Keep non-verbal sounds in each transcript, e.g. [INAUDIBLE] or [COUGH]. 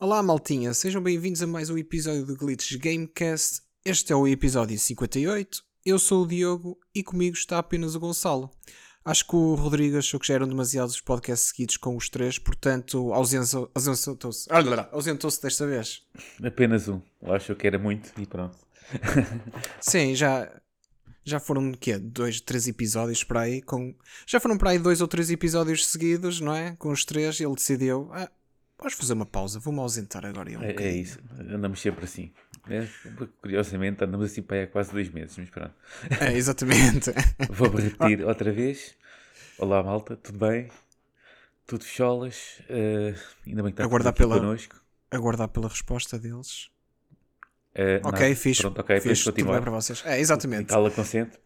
Olá, maltinha, sejam bem-vindos a mais um episódio do Glitch Gamecast. Este é o episódio 58. Eu sou o Diogo e comigo está apenas o Gonçalo. Acho que o Rodrigo achou que já eram demasiados podcasts seguidos com os três, portanto, ausentou-se. Ausentou-se desta vez. Apenas um. Eu acho que era muito e pronto. [LAUGHS] Sim, já. Já foram quê? Dois, três episódios para aí. Com... Já foram para aí dois ou três episódios seguidos, não é? Com os três, ele decidiu. Ah, vamos fazer uma pausa, vou-me ausentar agora. Um é, é, isso, andamos sempre assim. É, curiosamente, andamos assim para aí há quase dois meses, mas pronto. É, exatamente. [LAUGHS] vou repetir [LAUGHS] outra vez. Olá, malta, tudo bem? Tudo fecholas? Uh, ainda bem que está aguardar pela, connosco. Aguardar pela resposta deles. Uh, ok, fixe. Pronto, ok, fixe, tudo bem para vocês. É, exatamente. Cala consente.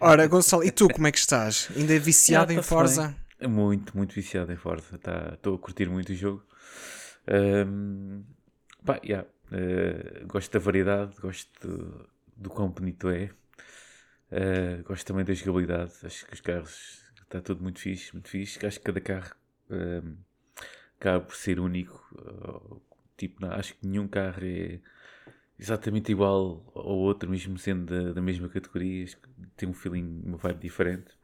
Ora, Gonçalo, e tu como é que estás? Ainda é viciado ah, em Forza? Bem. Muito, muito viciado em Forza. Tá, estou a curtir muito o jogo. Um, pá, yeah. uh, gosto da variedade, gosto do, do quão bonito é. Uh, gosto também da jogabilidade. Acho que os carros está tudo muito fixe, muito fixe. Acho que cada carro um, por ser único. Tipo, não, acho que nenhum carro é exatamente igual ao outro, mesmo sendo da, da mesma categoria, tem um feeling, uma vibe diferente.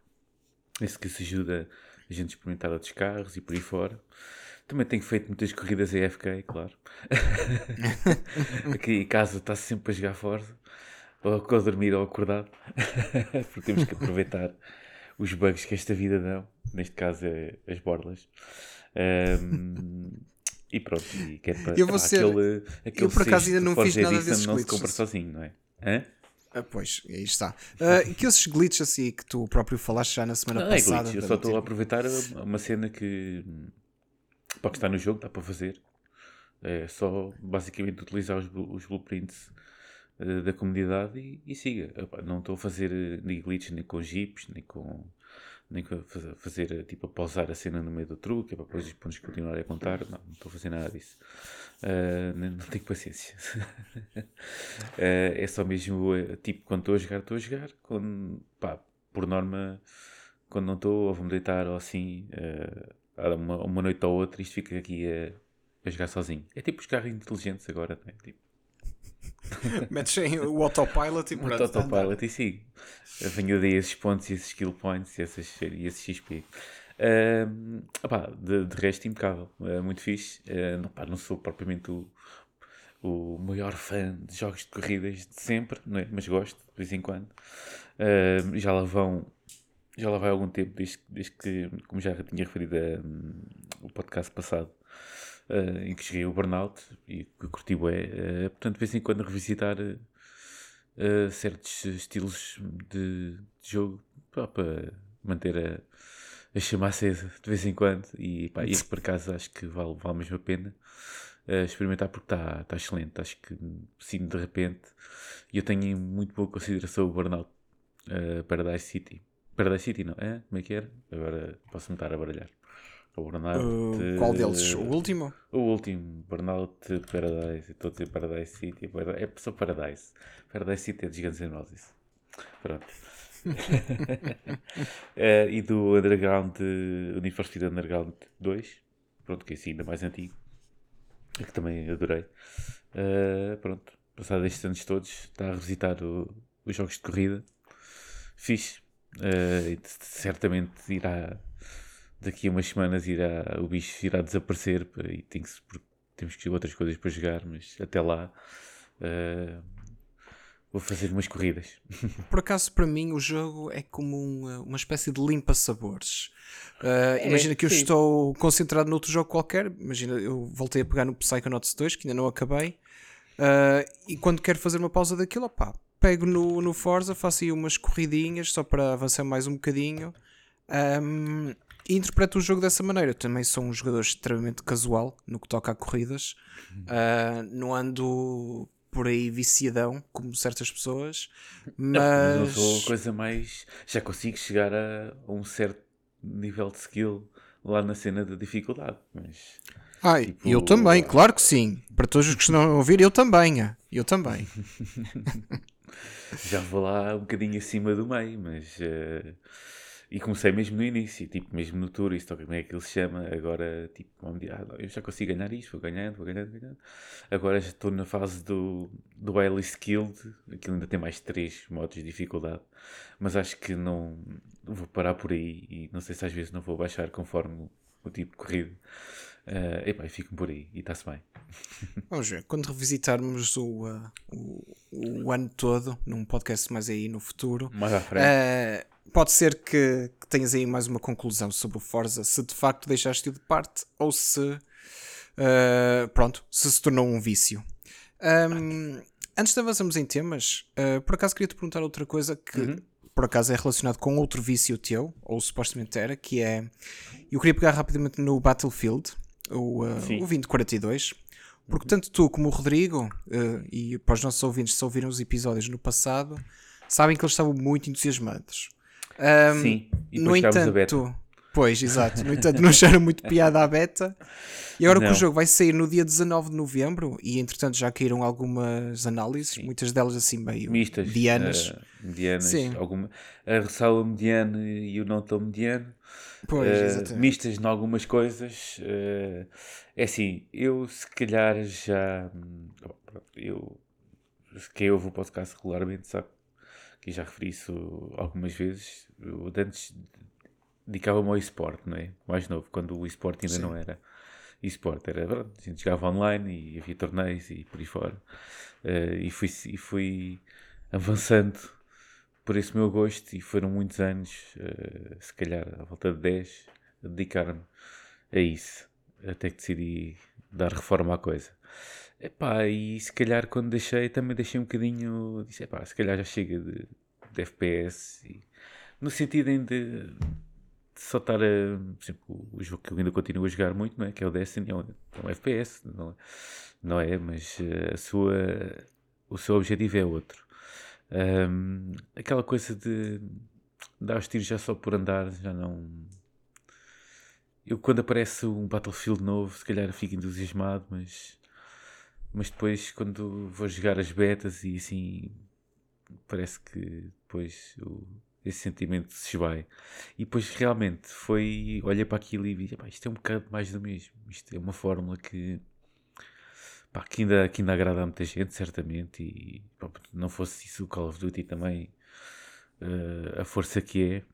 Isso que se ajuda a gente experimentar outros carros e por aí fora. Também tenho feito muitas corridas AFK, claro. [LAUGHS] Aqui em casa está sempre a jogar Forza, ou a dormir ou acordado, [LAUGHS] porque temos que aproveitar os bugs que esta vida dão, neste caso é as borlas. Um, e pronto, e quer para eu vou ser... aquele, aquele eu por acaso ainda não fiz nada desses não se compra sozinho, não é? Hã? Ah, pois, aí está. Uh, que esses glitches assim que tu próprio falaste já na semana não, é passada. É glitch, eu só estou a aproveitar uma cena que para que está no jogo, dá para fazer. É só basicamente utilizar os, os blueprints uh, da comunidade e, e siga. Não estou a fazer nem glitches nem com jeeps, nem com nem fazer, tipo, pausar a cena no meio do truque, é para depois os pontos continuarem a contar. Não, não estou a fazer nada disso. Uh, não, não, tenho paciência. uh, [LAUGHS] é só mesmo, uh, tipo, quando estou a jogar, estou a jogar. Quando, pá, por norma, quando não estou, ou vou-me deitar ou assim, uma, uma noite ou outra, isto fica aqui a, a jogar sozinho. É tipo os carros inteligentes agora, não é? Tipo, [LAUGHS] Metes em o autopilot e pronto. O autopilot e sigo. Venho daí esses pontos e esses skill points e, essas, e esse XP. Uh, opá, de, de resto, impecável. Uh, muito fixe. Uh, opá, não sou propriamente o, o maior fã de jogos de corridas de sempre, não é? mas gosto, de vez em quando. Uh, já lá vão. Já lá vai algum tempo, desde, desde que, como já tinha referido um, o podcast passado, uh, em que cheguei o Burnout e que curti bué. Uh, portanto, de vez em quando revisitar uh, certos estilos de, de jogo para manter a, a chama acesa de vez em quando e pá, este por acaso acho que vale, vale mesmo a pena uh, experimentar porque está tá excelente. Acho que sim, de repente, e eu tenho muito boa consideração o Burnout uh, Paradise City. Paradise City, não é? Como é que era? Agora posso-me estar a baralhar. O Burnout. Uh, qual deles? O último? O último. Burnout Paradise. Estou a dizer Paradise City. É só Paradise. Paradise City é N' Roses. Pronto. uh, [LAUGHS] e do Underground, Speed Underground 2. Pronto, que é assim ainda mais antigo. Que também adorei. Uh, pronto. Passado estes anos todos, está a revisitar o, os jogos de corrida. Fixe. Uh, certamente irá daqui a umas semanas irá, o bicho irá desaparecer e tem que, temos que outras coisas para jogar, mas até lá uh, vou fazer umas corridas. [LAUGHS] Por acaso, para mim, o jogo é como uma, uma espécie de limpa-sabores. Uh, é, imagina que eu sim. estou concentrado noutro jogo qualquer. Imagina, eu voltei a pegar no Psychonauts 2, que ainda não acabei. Uh, e quando quero fazer uma pausa daquilo, opá, pego no, no Forza, faço aí umas corridinhas só para avançar mais um bocadinho. Um, e interpreto o jogo dessa maneira. Eu também sou um jogador extremamente casual no que toca a corridas. Uh, não ando por aí viciadão, como certas pessoas. Mas, [LAUGHS] não, mas eu sou a coisa mais. Já consigo chegar a um certo nível de skill lá na cena da dificuldade. Mas. Ai, tipo, eu também, claro que sim. Para todos os que estão a ouvir, eu também. Ah, eu também. [LAUGHS] já vou lá um bocadinho acima do meio, mas. Uh E comecei mesmo no início, tipo, mesmo no Tourist, como é que ele se chama, agora, tipo, ah, eu já consigo ganhar isto, vou ganhando, vou ganhando, vou ganhando. Agora já estou na fase do, do Highly Skilled, aquilo ainda tem mais 3 modos de dificuldade, mas acho que não vou parar por aí e não sei se às vezes não vou baixar conforme o, o tipo de corrida. Uh, epá, fico por aí e está-se bem. [LAUGHS] Vamos ver, quando revisitarmos o, uh, o, o, ano todo, num podcast mais aí no futuro, mais à frente. Uh, pode ser que, que, tenhas aí mais uma conclusão sobre o Forza, se de facto deixaste-o de parte ou se, uh, pronto, se se tornou um vício. Um, antes de avançarmos em temas, por acaso queria te perguntar outra coisa que. Uhum por acaso é relacionado com outro vício teu, ou supostamente era, que é. Eu queria pegar rapidamente no Battlefield, o, uh, o 2042, porque tanto tu como o Rodrigo, uh, e para os nossos ouvintes, se ouviram os episódios no passado, sabem que eles estavam muito entusiasmados. Um, Sim, e no entanto, pois, exato, no entanto, não acharam muito piada à beta. E agora não. que o jogo vai sair no dia 19 de novembro, e entretanto já caíram algumas análises, Sim. muitas delas assim meio mistas, medianas. Uh, medianas Sim. Alguma, a ressalva mediana e o não tão mediano. Pois, uh, mistas em algumas coisas. Uh, é assim, eu se calhar já. Eu, quem ouve o podcast regularmente sabe que já referi isso algumas vezes. Eu antes dedicava-me ao esporte, não é? Mais novo, quando o esporte ainda Sim. não era esporte. Era, a gente jogava online e havia torneios e por aí fora. Uh, e, fui, e fui avançando por esse meu gosto e foram muitos anos, uh, se calhar à volta de 10, a dedicar-me a isso. Até que decidi dar reforma à coisa. Epá, e se calhar quando deixei, também deixei um bocadinho. Disse, epá, se calhar já chega de, de FPS. E, no sentido em de só estar a. Por exemplo, o jogo que eu ainda continuo a jogar muito, não é? Que é o Destiny, é um, é um FPS, não é? Não é mas eh, a sua, o seu objetivo é outro. Um, aquela coisa de dar os tiros já só por andar, já não. Eu, quando aparece um Battlefield novo, se calhar fico entusiasmado, mas. Mas depois, quando vou jogar as betas e assim. Parece que depois o esse sentimento se esvai. E depois realmente foi, olhei para aquilo e vi, isto é um bocado mais do mesmo. Isto é uma fórmula que, pá, que, ainda, que ainda agrada a muita gente, certamente. E pá, não fosse isso o Call of Duty também, uh, a força que é.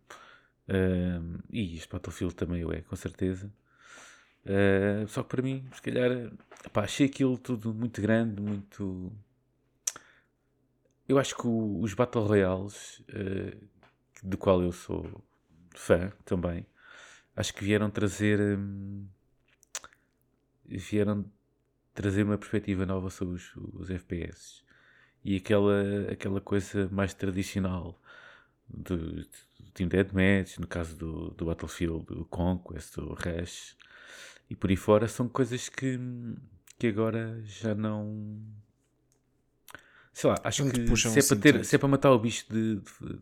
Uh, e este Battlefield também o é, com certeza. Uh, só que para mim, se calhar, achei aquilo tudo muito grande, muito. Eu acho que o, os Battle Royales uh, do qual eu sou fã também, acho que vieram trazer hum, vieram trazer uma perspectiva nova sobre os, os FPS e aquela, aquela coisa mais tradicional do, do Team Deathmatch, no caso do, do Battlefield, do Conquest, do Rush e por aí fora, são coisas que, que agora já não. Sei lá, acho que se é, para ter, se é para matar o bicho de, de,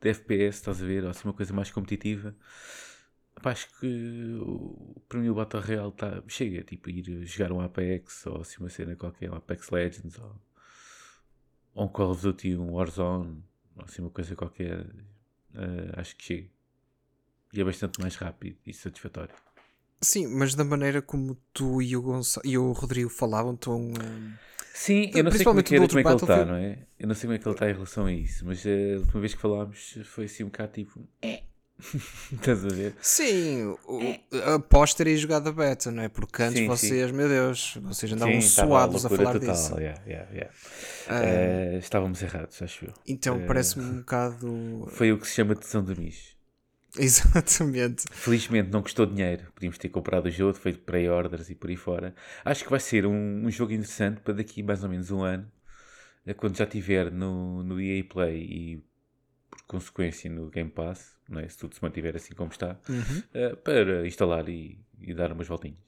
de FPS, estás a ver? Ou assim, uma coisa mais competitiva. acho que para mim o Battle Royale tá, chega, tipo, ir jogar um Apex ou assim uma cena qualquer, um Apex Legends ou, ou um Call of Duty, um Warzone, ou assim uma coisa qualquer, uh, acho que chega. E é bastante mais rápido e satisfatório. Sim, mas da maneira como tu e o, Gonçalo, e o Rodrigo falavam, tão. Um Sim, eu não sei como é, que, como é que ele está, não é? Eu não sei como é que ele está em relação a isso, mas a última vez que falámos foi assim um bocado tipo. É. [LAUGHS] Estás a ver? Sim, o, é. após terem jogado a beta, não é? Porque antes sim, vocês, sim. meu Deus, vocês andavam sim, suados a, a falar total. disso. Yeah, yeah, yeah. Uh, uh, estávamos errados, acho eu. Então uh, parece-me um bocado. Foi o que se chama tesão de mis. [LAUGHS] Exatamente. Felizmente não custou dinheiro. Podíamos ter comprado o jogo, feito pre-orders e por aí fora. Acho que vai ser um, um, jogo interessante para daqui mais ou menos um ano, eh, quando já estiver no, no EA Play e por consequência no Game Pass, não é? se tudo se mantiver assim como está, uhum. uh, para instalar e, e, dar umas voltinhas.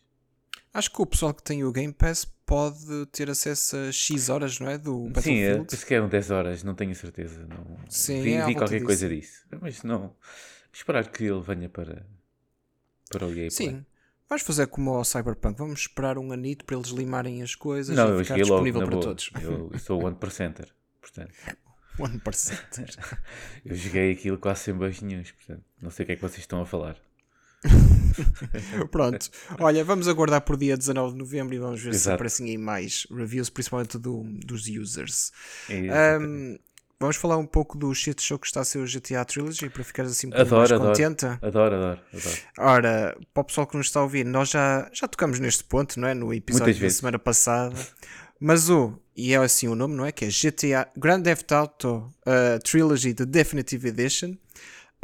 Acho que o pessoal que tem o Game Pass pode ter acesso a X horas, não é? Do Battlefield. Sim, penso que eram 10 horas, não tenho certeza. Não... Sim, vi, é vi qualquer disso. coisa disso. Mas não esperar que ele venha para, para o EA. Sim. Vamos fazer como ao Cyberpunk, vamos esperar um anito para eles limarem as coisas não, e ficar disponível logo, para boa. todos. Eu, eu sou o one percenter, portanto. [LAUGHS] 1%. [LAUGHS] Eu joguei aquilo quase sem beijinhos, portanto, não sei o que é que vocês estão a falar. [LAUGHS] Pronto, olha, vamos aguardar por dia 19 de novembro e vamos ver Exato. se aparecem aí mais reviews, principalmente do, dos users. Um, vamos falar um pouco do shit show que está a ser o GTA Trilogy para ficar assim um pouco adoro, mais adoro. contente. Adoro, adoro, adoro. Ora, para o pessoal que nos está a ouvir, nós já, já tocamos neste ponto, não é? No episódio da semana passada. Mas o, e é assim o nome, não é? Que é GTA Grand Theft Auto uh, Trilogy The Definitive Edition.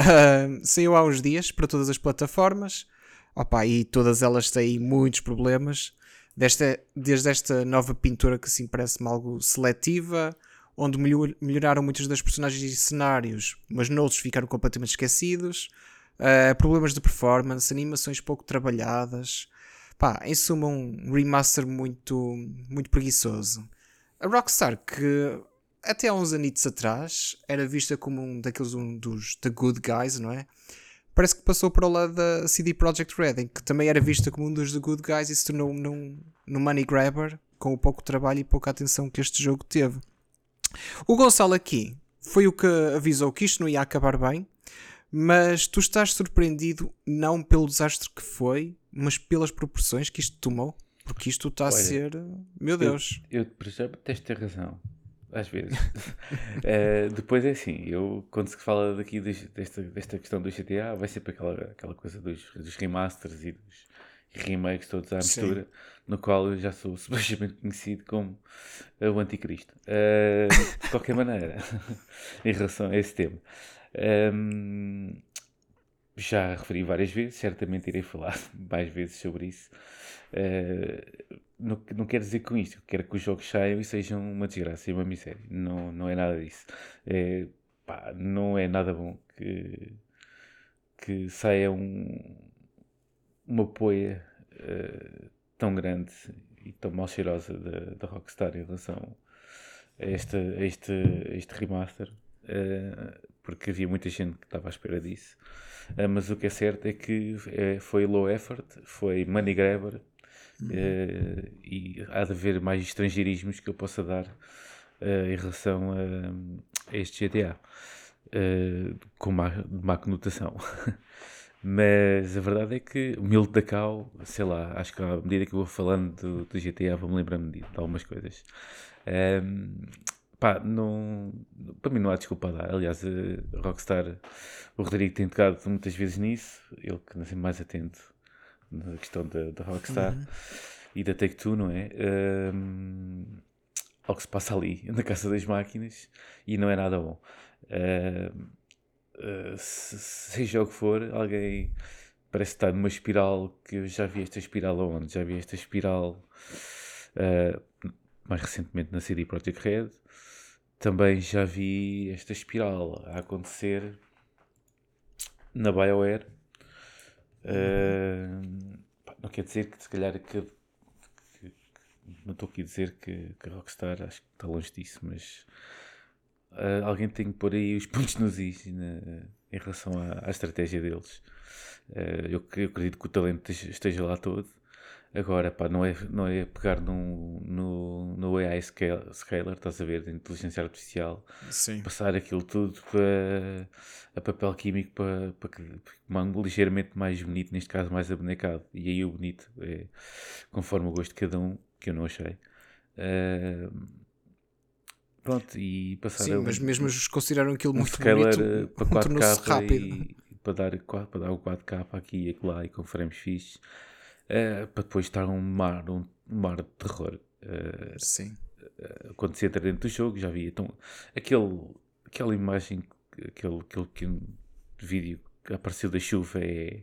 Uh, saiu há uns dias para todas as plataformas. Opa, e todas elas têm muitos problemas. Desta, desde esta nova pintura que assim parece-me algo seletiva, onde melhor, melhoraram muitas das personagens e cenários, mas noutros ficaram completamente esquecidos. Uh, problemas de performance, animações pouco trabalhadas. Pá, em suma, um remaster muito, muito preguiçoso. A Rockstar, que até há uns anitos atrás era vista como um daqueles um dos The Good Guys, não é? Parece que passou para o lado da CD Projekt Red, que também era vista como um dos The Good Guys e se tornou num, num money grabber com o pouco trabalho e pouca atenção que este jogo teve. O Gonçalo aqui foi o que avisou que isto não ia acabar bem, mas tu estás surpreendido não pelo desastre que foi, mas pelas proporções que isto tomou? Porque isto está Olha, a ser. Meu Deus. Eu, eu por exemplo, tens de ter razão às vezes. uh, [LAUGHS] depois é assim, eu quando se fala daqui desta, desta questão do GTA, vai sempre aquela, aquela coisa dos, dos remasters e dos remakes todos à mistura, Sim. no qual eu já sou [LAUGHS] subejamente conhecido como o anticristo. Uh, de qualquer maneira, [LAUGHS] em relação a esse tema. Um, ehm, já referi várias vezes, certamente irei falar [LAUGHS] mais vezes sobre isso. Uh, não, não quero dizer com isto, quero que os jogos saiam e sejam uma desgraça e uma miséria. Não, não é nada disso. É, pá, não é nada bom que, que saia um, uma poia uh, tão grande e tão mal cheirosa da, da Rockstar em relação a este, a este, a este remaster. Uh, porque havia muita gente que estava à espera disso. Uh, mas o que é certo é que foi low effort, foi money grabber Uhum. Uh, e há de haver mais estrangeirismos que eu possa dar em relação a, a este GTA com má, má conotação. [LAUGHS] Mas a verdade é que o Milton da sei lá, acho que à medida que eu vou falando do, do GTA vou-me lembrando de, de, algumas coisas. Um, pá, não, para mim não há desculpa a dar. Aliás, a Rockstar, o Rodrigo tem tocado muitas vezes nisso, ele que nasce mais atento na questão da, da Rockstar uhum. e da Take-Two, não é? Um, ao que se passa ali, [LAUGHS] na Casa das Máquinas, e não é nada bom. Uh, se, seja o que for, alguém parece estar numa espiral que eu já vi esta espiral aonde? Já vi esta espiral uh, mais recentemente na CD Projekt Red. Também já vi esta espiral a acontecer na BioWare Uh, não quer dizer que se calhar que, que, que não estou aqui a dizer que, que Rockstar acho que está longe disso, mas uh, alguém tem que pôr aí os pontos nos is na, em relação à, à estratégia deles. Uh, eu, eu, acredito que o talento esteja lá todo. Agora, pá, não é, não é pegar no, no, no AI Scaler, estás a ver, de inteligência artificial, Sim. passar aquilo tudo para a papel químico para, para que mango ligeiramente mais bonito, neste caso mais abonecado. E aí o bonito é conforme o gosto de cada um, que eu não achei. Uh, pronto, e passar Sim, a, mas mesmo eles consideraram aquilo muito scaler bonito, [LAUGHS] para 4K rápido. E, para dar, para dar o 4K aqui e lá e com frames fixes uh, para depois estar um mar, um, mar de terror. Uh, Sim. Uh, quando se entra dentro do jogo, já vi. Então, aquele, aquela imagem, aquele, aquele, aquele vídeo que apareceu da chuva é.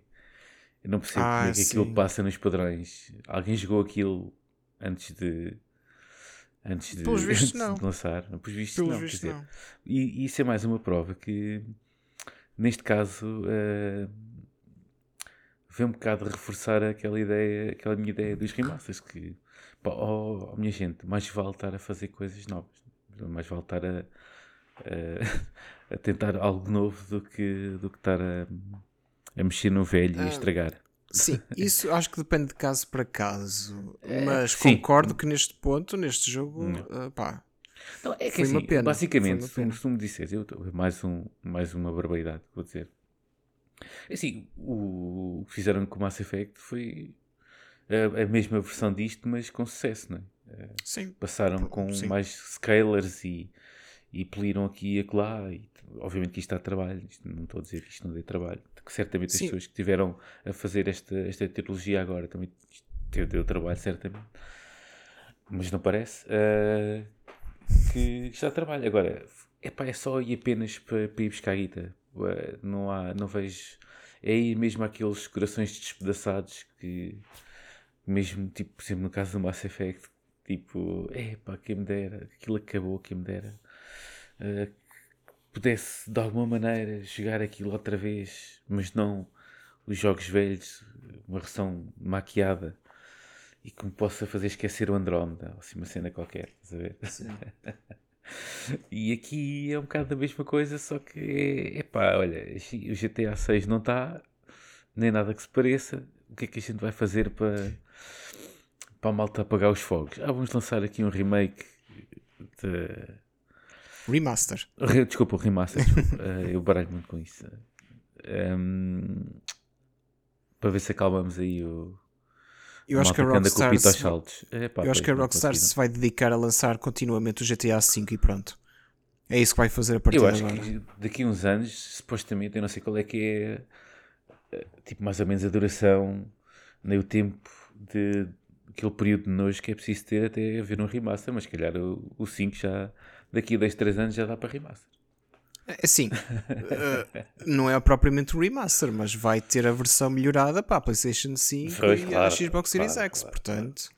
Eu não percebo ah, como é que aquilo passa nos padrões. Alguém jogou aquilo antes de. Antes de, vistos, [LAUGHS] antes de lançar. Pelos vistos, não. Vistos, dizer, não. E, e, isso é mais uma prova que, neste caso, uh, vê um bocado reforçar aquela ideia, aquela minha ideia dos remasters, que, pá, oh, oh, minha gente, mais vale estar a fazer coisas novas, mais vale estar a, a, [LAUGHS] a tentar algo novo do que, do que estar a, a mexer no velho e a ah, estragar. Sim, isso acho que depende de caso para caso, é, mas sim. concordo que neste ponto, neste jogo, uh, pá, Não, é que foi assim, uma pena. Basicamente, uma pena. se me disseres, eu, mais, um, mais uma barbaridade, vou dizer. É assim, o, o que fizeram com o Mass Effect foi a, a, mesma versão disto, mas com sucesso, não é? Eh, sim. Passaram com Sim. mais scalers e, e poliram aqui e acolá. E, obviamente que isto dá trabalho, isto, não estou a dizer que isto não dê trabalho. Que certamente Sim. as pessoas que estiveram a fazer esta, esta trilogia agora também deu, deu trabalho, certamente. Mas não parece. Uh, que está a trabalho. Agora, epá, é só ir apenas para, para ir buscar a guita. Não, há, não vejo. É aí mesmo aqueles corações despedaçados que, mesmo, tipo, por exemplo, no caso do Mass Effect, tipo, epá, quem me dera, aquilo acabou, quem me dera. Uh, pudesse de alguma maneira jogar aquilo outra vez, mas não os jogos velhos, uma versão maquiada e que me possa fazer esquecer o Andrómeda, ou assim uma cena qualquer, estás a ver? Sim. [LAUGHS] e aqui é um bocado a mesma coisa, só que é pá, olha, o GTA 6 não está, nem nada que se pareça. O que é que a gente vai fazer para, para a malta apagar os fogos? Ah, vamos lançar aqui um remake de. Remaster. Desculpa, o remaster. Desculpa. uh, [LAUGHS] eu baralho muito com isso. Um, para ver se acalmamos aí o, eu acho que a Rockstar, se... É, pá, eu acho que a Rockstar se vai dedicar a lançar continuamente o GTA V e pronto. É isso que vai fazer a partir Eu acho agora. que daqui a uns anos, supostamente, eu não sei qual é que é, eh, tipo, mais ou menos a duração, nem o tempo de aquele período de nojo que é preciso ter até haver um remaster, mas se calhar o, o 5 já, daqui a 2, 3 anos já dá para remaster. Assim, uh, [LAUGHS] não é propriamente um remaster, mas vai ter a versão melhorada para a PlayStation 5 pois, e claro, a Xbox Series claro, X. Claro, portanto,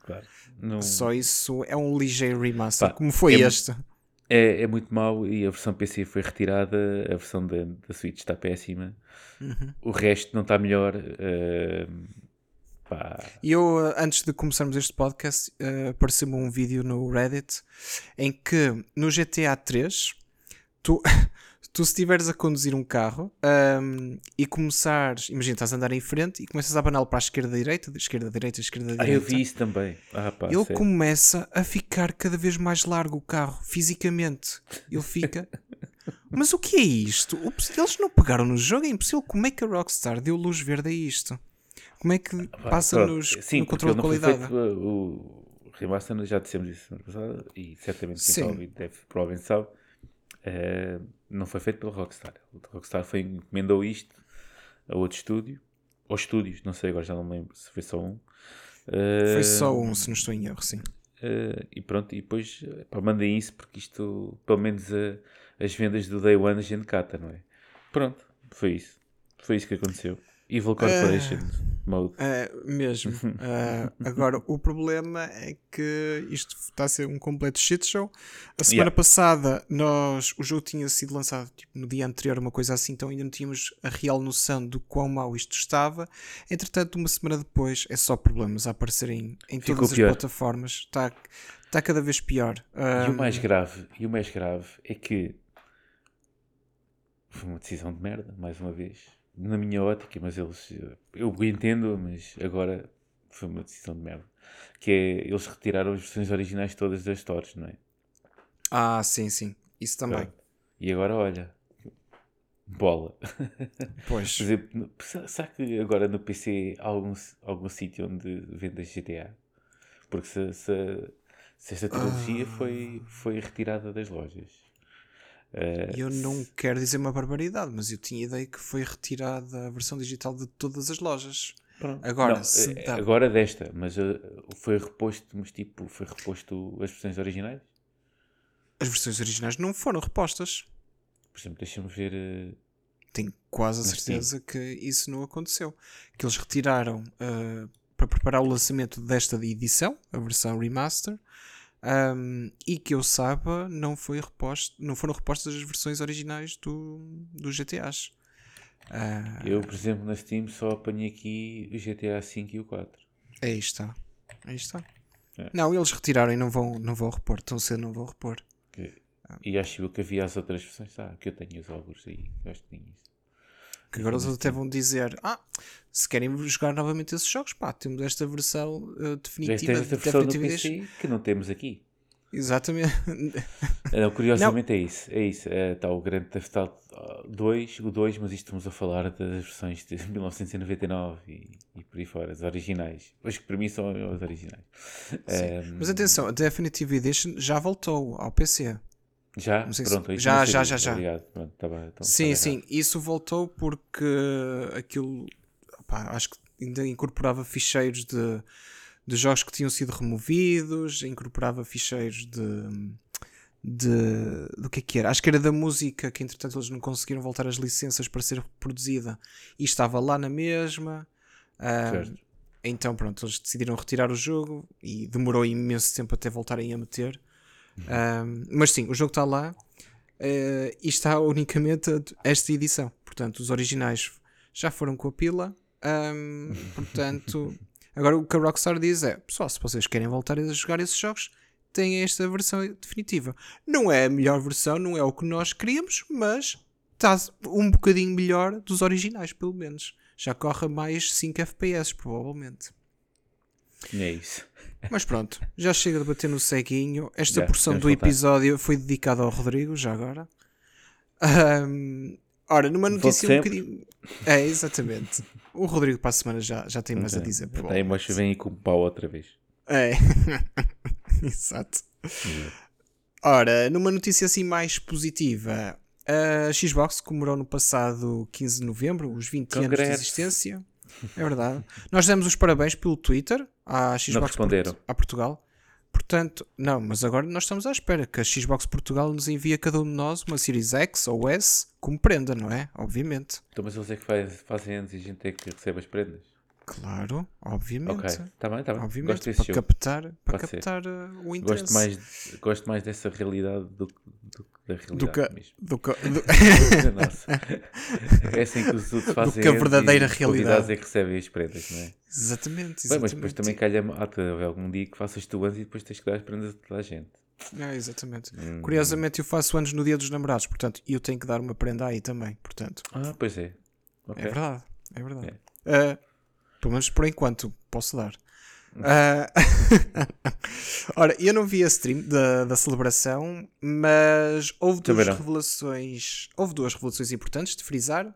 não... só isso é um ligeiro remaster, Pá, como foi é, este. É, é muito mau e a versão PC foi retirada, a versão da, da Switch está péssima. Uhum. O resto não está melhor. Uh, e eu, antes de começarmos este podcast, uh, apareceu-me um vídeo no Reddit em que no GTA 3 tu, [LAUGHS] tu se estiveres a conduzir um carro um, e começares, imagina, estás a andar em frente e começas a abaná-lo para a esquerda, direita, esquerda, direita, esquerda, direita. Ah, eu vi isso também. Ah, pá, ele começa a ficar cada vez mais largo o carro, fisicamente. Ele fica. [LAUGHS] Mas o que é isto? Eles não pegaram no jogo, é impossível. Como é que a Rockstar deu luz verde a isto? Como é que ah, passa nos, Sim, no controle de qualidade? Feito, o remaster, já dissemos isso semana passada e certamente quem está ouvir deve, provavelmente sabe Uh, não foi feito pela Rockstar. A Rockstar foi, encomendou isto a outro estúdio, ou estúdios, não sei, agora já não me lembro se foi só um. Uh, foi só um, se não estou em erro, sim. Uh, e pronto, e depois pá, mandem isso porque isto, pelo menos a, as vendas do Day One a gente cata, não é? Pronto, foi isso. Foi isso que aconteceu. Evil Corporation. Uh mode. Uh, mesmo. Uh, [LAUGHS] agora, o problema é que isto está a ser um completo shit show. A semana yeah. passada, nós, o jogo tinha sido lançado tipo, no dia anterior, uma coisa assim, então ainda não tínhamos a real noção do quão mal isto estava. Entretanto, uma semana depois, é só problemas a aparecerem em todas as plataformas. Está, está cada vez pior. Um... E o mais grave, e o mais grave é que foi uma decisão de merda, mais uma vez na minha ótica, mas eles. Eu entendo, mas agora foi uma decisão de merda. Que é. Eles retiraram as versões originais todas das stores, não é? Ah, sim, sim. Isso também. Pronto. E agora, olha. Bola. Pois. [LAUGHS] será que agora no PC há algum, algum sítio onde venda GTA? Porque se, se, se esta trilogia ah. foi, foi retirada das lojas. Uh, eu não quero dizer uma barbaridade, mas eu tinha ideia que foi retirada a versão digital de todas as lojas. Pronto. Agora, não, eh, dá... agora desta, mas uh, foi reposto, mas tipo, foi reposto as versões originais? As versões originais não foram repostas. Por exemplo, deixa-me ver. Uh, Tenho quase a certeza que isso não aconteceu. Que eles retiraram para preparar o lançamento desta edição, a versão remaster, um, e que eu saiba, não, foi reposto, não foram repostas as versões originais do, do GTAs. Uh, eu, por exemplo, na Steam só apanhei aqui o GTA V e o 4. Aí está. Aí está. É. Não, eles retiraram e não vão, não vão repor. Tão cedo não vão repor. Que, e acho que havia as outras versões. Ah, que eu tenho os álbuns aí. Acho que tinha isso. Que agora eles até vão dizer: Ah, se querem jogar novamente esses jogos, pá, temos esta versão uh, definitiva. Temos esta versão do PC que não temos aqui. Exatamente. Não, [LAUGHS] curiosamente não. é isso. É isso. Está é, o Grande Theft Auto 2, o 2, mas isto estamos a falar das versões de [LAUGHS] 1999 e, e por aí fora, as originais. Acho que para mim são as originais. Um, mas atenção, a Definitive Edition já voltou ao PC. Já? Pronto, se... já, já, já, já. Pronto, tá bem, então, sim, tá sim. Isso voltou porque aquilo pá, acho que ainda incorporava ficheiros de, de jogos que tinham sido removidos, incorporava ficheiros de de do que é que era? Acho que era da música que entretanto eles não conseguiram voltar as licenças para ser reproduzida e estava lá na mesma. Um, então pronto, eles decidiram retirar o jogo e demorou imenso tempo até voltarem a meter. Um, mas sim, o jogo está lá uh, e está [LAUGHS] unicamente esta edição. Portanto, os originais já foram com a pila. Um, [LAUGHS] portanto, agora o que a Rockstar diz é: pessoal, se vocês querem voltar a jogar esses jogos, têm esta versão definitiva. Não é a melhor versão, não é o que nós queríamos, mas está um bocadinho melhor dos originais, pelo menos. Já corre mais 5 FPS, provavelmente. É isso. Mas pronto, já chega de bater no ceguinho. Esta porção do episódio voltar. foi dedicada ao Rodrigo, já agora. Um, ora, numa notícia um bocadinho. É, exatamente. O Rodrigo para a semana já, já tem mais a dizer. Tem, mas vem com o pau outra vez. É. [LAUGHS] Exato. Ora, numa notícia assim mais positiva, a Xbox comemorou no passado 15 de novembro os 20 Congress. anos de existência. É verdade. Nós demos os parabéns pelo Twitter à Xbox responderam. a Portugal. Portanto, não, mas agora nós estamos à espera que a Xbox Portugal nos envie a cada um de nós uma Series X ou S como prenda, não é? Obviamente. Então, mas eles é que faz, fazem antes e a gente é que recebe as prendas. Claro, obviamente. Ok, está bem, está bem. Obviamente, para jogo. captar, para captar uh, o interesse. Gosto mais, gosto mais dessa realidade do, do, da realidade do que, mesmo. Do que, do... [LAUGHS] é assim que os outros fazem. Do que a verdadeira realidade. é que recebem as prendas, não é? Exatamente, exatamente. Bem, mas depois também calha a algum dia que faças tu antes e depois tens que dar as prendas a toda a gente. É, exatamente. Hum. Curiosamente, eu faço anos no dia dos namorados, portanto, eu tenho que dar uma prenda aí também, portanto. Ah, pois é. Okay. É verdade, é verdade. É. Uh, pelo menos por enquanto posso dar. Uh... [LAUGHS] Ora, eu não vi a stream da, da celebração, mas houve duas revelações. Houve duas revelações importantes de frisar.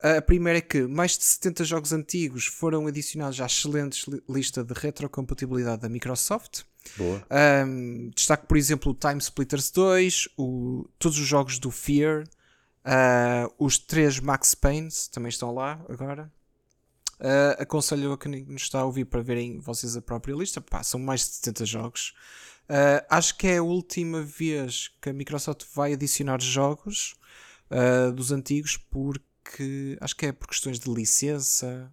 A primeira é que mais de 70 jogos antigos foram adicionados à excelente lista de retrocompatibilidade da Microsoft. Boa. Um, destaco, por exemplo, o Time Splitters 2, o, todos os jogos do Fear, uh, os três Max Payne também estão lá agora. Uh, aconselho a quem nos está a ouvir para verem vocês a própria lista. Pá, são mais de 70 jogos. Uh, acho que é a última vez que a Microsoft vai adicionar jogos uh, dos antigos, porque acho que é por questões de licença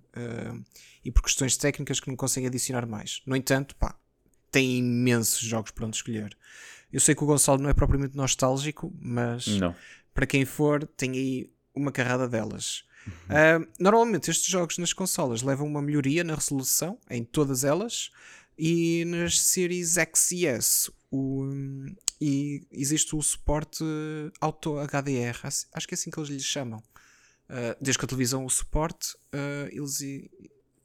e por questões técnicas que não conseguem adicionar mais. No entanto, pá, tem imensos jogos para onde escolher. Eu sei que o Gonçalo não é propriamente nostálgico, mas não. para quem for, tem aí uma carrada delas. Uh, normalmente estes jogos nas consolas levam uma melhoria na resolução em todas elas e nas séries X e S o, e existe o suporte Auto HDR, acho que é assim que eles lhe chamam. Uh, desde que a televisão o suporte, uh, eles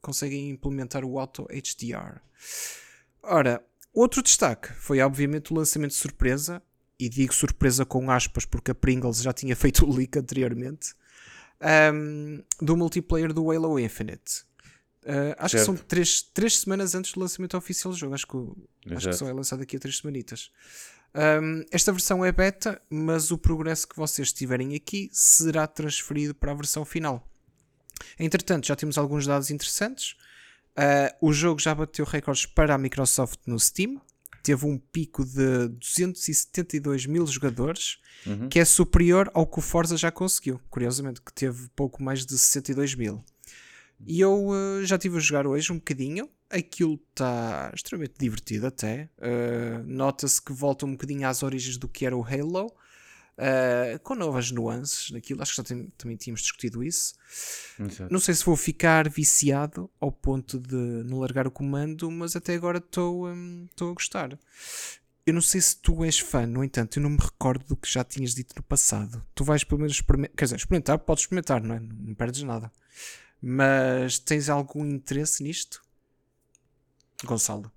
conseguem implementar o Auto HDR. Ora, outro destaque foi obviamente o lançamento de surpresa, e digo surpresa com aspas porque a Pringles já tinha [LAUGHS] feito o leak anteriormente, um, do multiplayer do Halo Infinite. Uh, acho certo. que são três, três semanas antes do lançamento oficial do jogo. Acho que, acho que só é lançado daqui a três semanitas. Um, esta versão é beta, mas o progresso que vocês tiverem aqui será transferido para a versão final. Entretanto, já temos alguns dados interessantes. Uh, o jogo já bateu recordes para a Microsoft no Steam teve um pico de 272 mil jogadores, uhum. que é superior ao que o Forza já conseguiu. Curiosamente, que teve pouco mais de 62 mil. E eu uh, já estive a jogar hoje um bocadinho. Aquilo está extremamente divertido até. Uh, Nota-se que volta um bocadinho às origens do que era o Halo uh, com novas nuances naquilo. Acho que já tem, também tínhamos discutido isso. Exato. Não sei se vou ficar viciado ao ponto de não largar o comando, mas até agora estou um, a gostar. Eu não sei se tu és fã, no entanto, eu não me recordo do que já tinhas dito no passado. Tu vais pelo menos experimentar, quer dizer, experimentar, podes experimentar, não é? Não perdes nada. Mas tens algum interesse nisto? Gonçalo?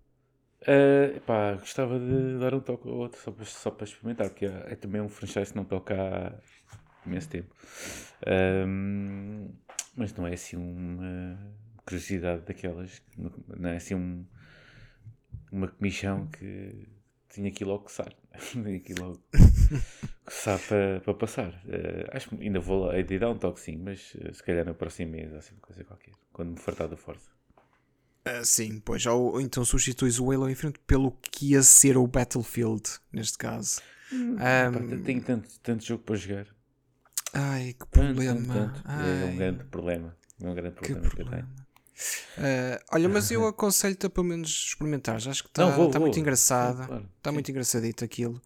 Uh, gostava de dar um toque ou outro só para, só para experimentar, porque é, é também um franchise que não toca há imenso tempo. Um, mas não é assim uma curiosidade daquelas, não é assim um, uma comissão que tinha aqui logo coçar. [LAUGHS] tinha aqui logo coçar para, para passar. Uh, acho que ainda vou lá, de dar um toque sim, mas uh, se calhar no próximo mês, assim, coisa qualquer, quando me fartar da força. Uh, sim, pois. Ou, ou, então substituis o Halo Infinite pelo que ia ser o Battlefield, neste caso. Hum, um, tenho tanto, tanto jogo para jogar. Ai, que problema. Tanto, tanto. Ai. É um grande problema. É um grande problema que, que eu tenho. Uh, olha, mas eu [LAUGHS] aconselho-te a pelo menos experimentar. Acho que está tá muito engraçado. Está claro. muito engraçadito aquilo.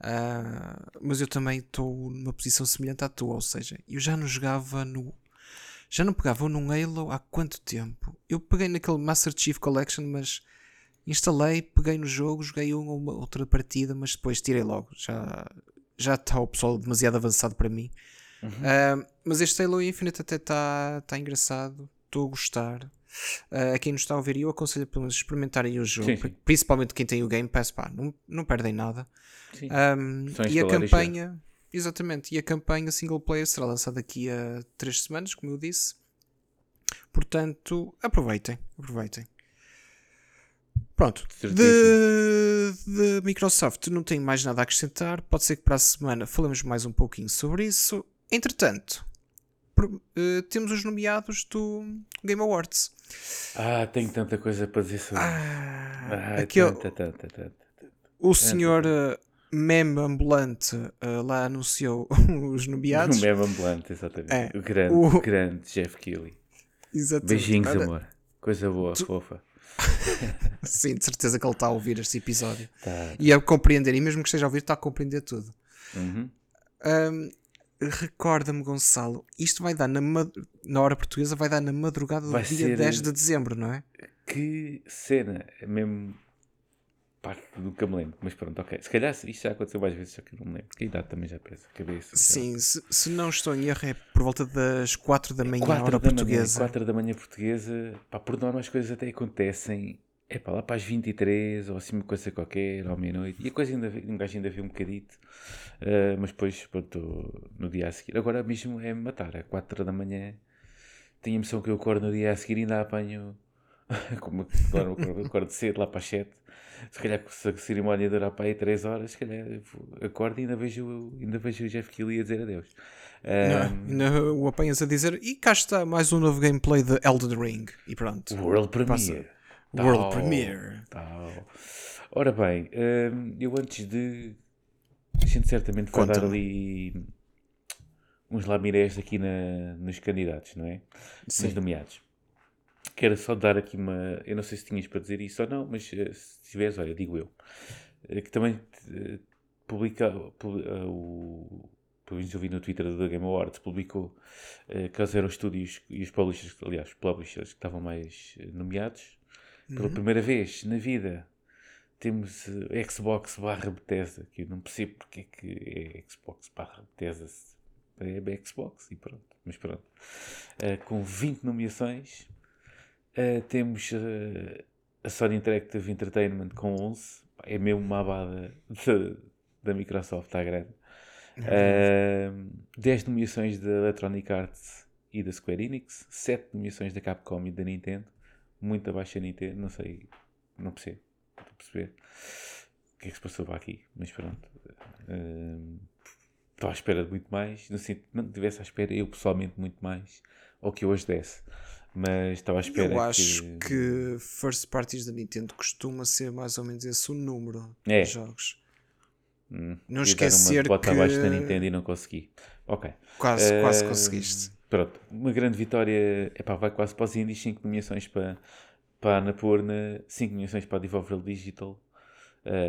Uh, mas eu também estou numa posição semelhante à tua, ou seja, eu já não jogava no já não pegava num Halo há quanto tempo? Eu peguei naquele Master Chief Collection, mas instalei, peguei no jogo, joguei uma ou outra partida, mas depois tirei logo. Já, já está o pessoal demasiado avançado para mim. Uhum. Uh, mas este Halo Infinite até está tá engraçado, estou a gostar. Uh, a quem nos está a ouvir, eu aconselho pelo menos experimentarem o jogo, sim, sim. principalmente quem tem o Game Pass, pá, não, não perdem nada. Um, e a campanha, Exatamente, e a campanha single player será lançada daqui a 3 semanas, como eu disse. Portanto, aproveitem, aproveitem. Pronto, de, de, Microsoft não tenho mais nada a acrescentar. Pode ser que para a semana falemos mais um pouquinho sobre isso. Entretanto, uh, temos os nomeados do Game Awards. Ah, tenho tanta coisa para dizer sobre ah, ah, aquele, tanta, tanta, tanta, O senhor uh, meme ambulante uh, lá anunciou [LAUGHS] os nomeados. O meme ambulante, exatamente. É, o grande, o... grande Jeff Keighley. Exatamente. Beijinhos, Olha, amor. Coisa boa, tu... fofa. [LAUGHS] Sim, de certeza que ele está a ouvir este episódio. Tá. E a compreender, e mesmo que esteja a ouvir, está a compreender tudo. Uhum. Um, Recorda-me, Gonçalo, isto vai dar na, na hora portuguesa, vai dar na madrugada do vai dia 10 de dezembro, não é? Que cena, é mesmo parte nunca me lembro, mas pronto, ok. Se calhar isto já aconteceu mais vezes, só que não me lembro. Que a idade também já pesa, cabeça. Sim, se, se, não estou em erro, é por volta das 4 da manhã, 4 hora da portuguesa. Manhã, 4 da manhã portuguesa, pá, por norma as coisas até acontecem, é pá, lá para as 23 ou assim uma coisa qualquer, ou meia-noite. E a coisa ainda, um gajo ainda viu um bocadito, uh, mas depois, pronto, no dia a seguir. Agora mesmo é matar, é 4 da manhã. Tenho a impressão que eu acordo no dia a seguir e ainda apanho. [LAUGHS] como agora acordo cedo, lá para as 7 se calhar se a cerimónia durar para aí 3 horas, se calhar acordo e ainda vejo, ainda vejo o Jeff Keighley a dizer adeus. Um, não, ainda o apanhas a dizer e cá está mais um novo gameplay de Elden Ring e pronto. World Premiere. Tal, World Premiere. Tal. Ora bem, um, eu antes de. A gente certamente vai dar ali uns lamirés aqui na, nos candidatos, não é? Sim. Nos nomeados. Quero só dar aqui uma. Eu não sei se tinhas para dizer isso ou não, mas eh, se tiveres, olha, digo eu. Eh, que também uh, publica. Uh, o, pelo menos eu vi no Twitter da Game Awards, publicou uh, quais eram os estúdios e os publishers, aliás, os publishers que estavam mais nomeados. Uhum. Pela primeira vez na vida temos Xbox barra Bethesda, que eu não percebo porque é que é Xbox barra Bethesda. É Xbox e pronto, mas pronto. Uh, com 20 nomeações, Uh, temos uh, a Sony Interactive Entertainment com 11. É mesmo uma abada da Microsoft, está grande. Uh, 10 nomeações da Electronic Arts e da Square Enix. 7 nomeações da Capcom e da Nintendo. Muito abaixo da Nintendo, não sei, não percebo. Estou a perceber o que é que se passou para aqui, mas pronto. Uh, estou à espera de muito mais. Não, sei, não estivesse à espera, eu pessoalmente, muito mais ao que hoje desse mas estava à espera. Eu acho que... que first parties da Nintendo costuma ser mais ou menos esse o número é. de jogos. Hum, não esquecer uma que. abaixo da Nintendo e não consegui. Ok. Quase, uh, quase conseguiste. Pronto, uma grande vitória. Epá, vai quase para os indies, 5 nomeações para, para a Anapurna, 5 nomeações para a Devolver Digital,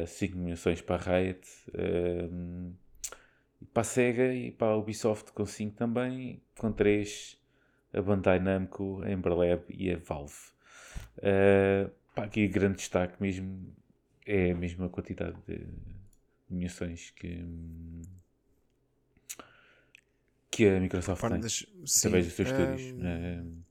5 uh, nomeações para a Riot, uh, para a Sega e para a Ubisoft com 5 também, com 3 a Bandai Namco, a Emberlab e a Valve. Uh, pá, aqui grande destaque mesmo é a mesma quantidade de nomeações que, que a Microsoft tem das, através dos seus um... estúdios. Uh,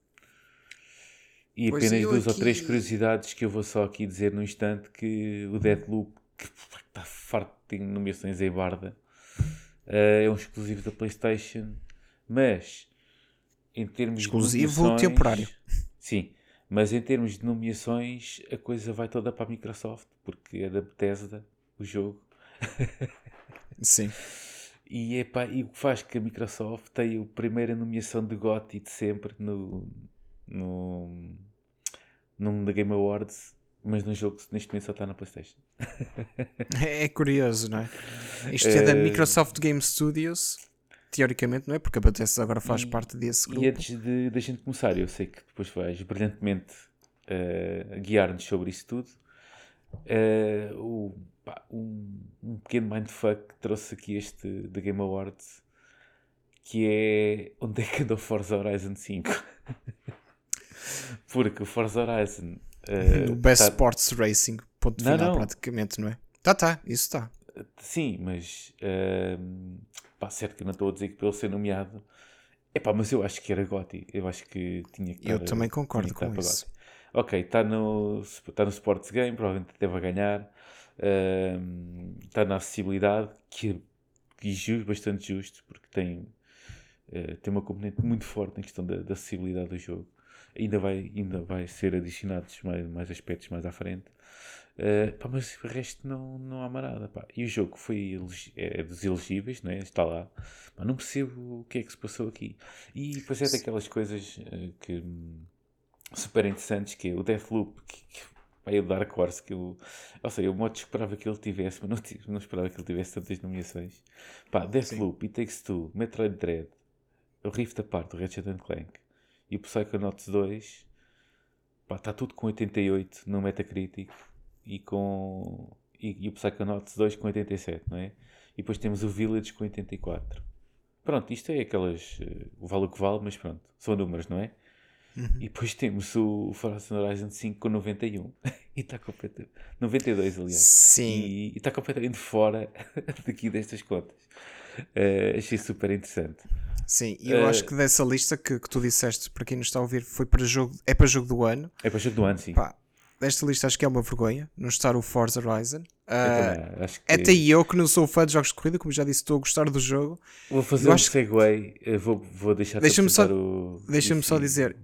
E pois apenas duas aqui... ou três curiosidades que eu vou só aqui dizer no instante que o Deadloop, que está farto de nomeações em Barda, uh, é um exclusivo da Playstation, mas em termos exclusivo de temporário. Sim, mas em termos de nomeações a coisa vai toda para a Microsoft, porque é da Bethesda o jogo. [LAUGHS] Sim. E, epá, e o que faz que a Microsoft tenha a primeira nomeação de GOTY de sempre no, no, num da Game Awards, mas num jogo que neste momento só está na PlayStation. [LAUGHS] é, é curioso, não é? Isto é da eh, Microsoft Game Studios, teoricamente, não é? Porque a Bethesda agora faz e, parte desse grupo. E antes de, de a gente começar, eu sei que depois vais brilhantemente uh, guiar-nos sobre isso tudo. Uh, o, pá, um, um, pequeno mindfuck que trouxe aqui este da Game Awards que é onde é que andou Forza Horizon 5 [LAUGHS] porque o Forza Horizon uh, [LAUGHS] o Best tá... Sports Racing ponto não, final não. praticamente, não é? Tá, tá, isso está sim, mas uh, pá, certo que não estou a dizer que pelo ser nomeado é pá, mas eu acho que era Gotti eu acho que tinha que eu também concordo com isso ok, está no, tá no Sports Game provavelmente deve ganhar está na acessibilidade, que é, é bastante justo, porque tem, uh, tem uma componente muito forte na questão da, da, acessibilidade do jogo. Ainda vai, ainda vai ser adicionados mais, mais aspectos mais à frente. Uh, pá, mas o resto não, não há marada. Pá. E o jogo foi é dos elegíveis, né? está lá. Pá, não percebo o que é que se passou aqui. E depois é daquelas coisas uh, que super interessantes que é o Deathloop, que, que Pá, o Dark Horse que eu. Ou seja, eu modo esperava que ele tivesse, mas não, não esperava que ele tivesse tantas nomeações. Pá, Deathloop, It Takes Two, Metroid Dread, o Rift Apart, o Ratchet Clank e o Psychonauts 2. Pá, está tudo com 88 no Metacritic e com. E, e o Psychonauts 2 com 87, não é? E depois temos o Village com 84. Pronto, isto é aquelas. Uh, vale o que vale, mas pronto, são números, não é? Uhum. E depois temos o Forza Horizon 5 com 91. [LAUGHS] e está completamente. 92, aliás. Sim. E está completamente fora [LAUGHS] daqui destas contas. Uh, achei super interessante. Sim, e eu uh, acho que dessa lista que, que tu disseste, para quem nos está a ouvir, foi para jogo, é para jogo do ano. É para jogo do ano, sim. Pá, desta lista acho que é uma vergonha não estar o Forza Horizon. Uh, que... Até eu que não sou fã de jogos de corrida, como já disse, estou a gostar do jogo. Vou fazer eu um acho... segue, vou, vou deixar deixa-me só, o... deixa-me só dizer,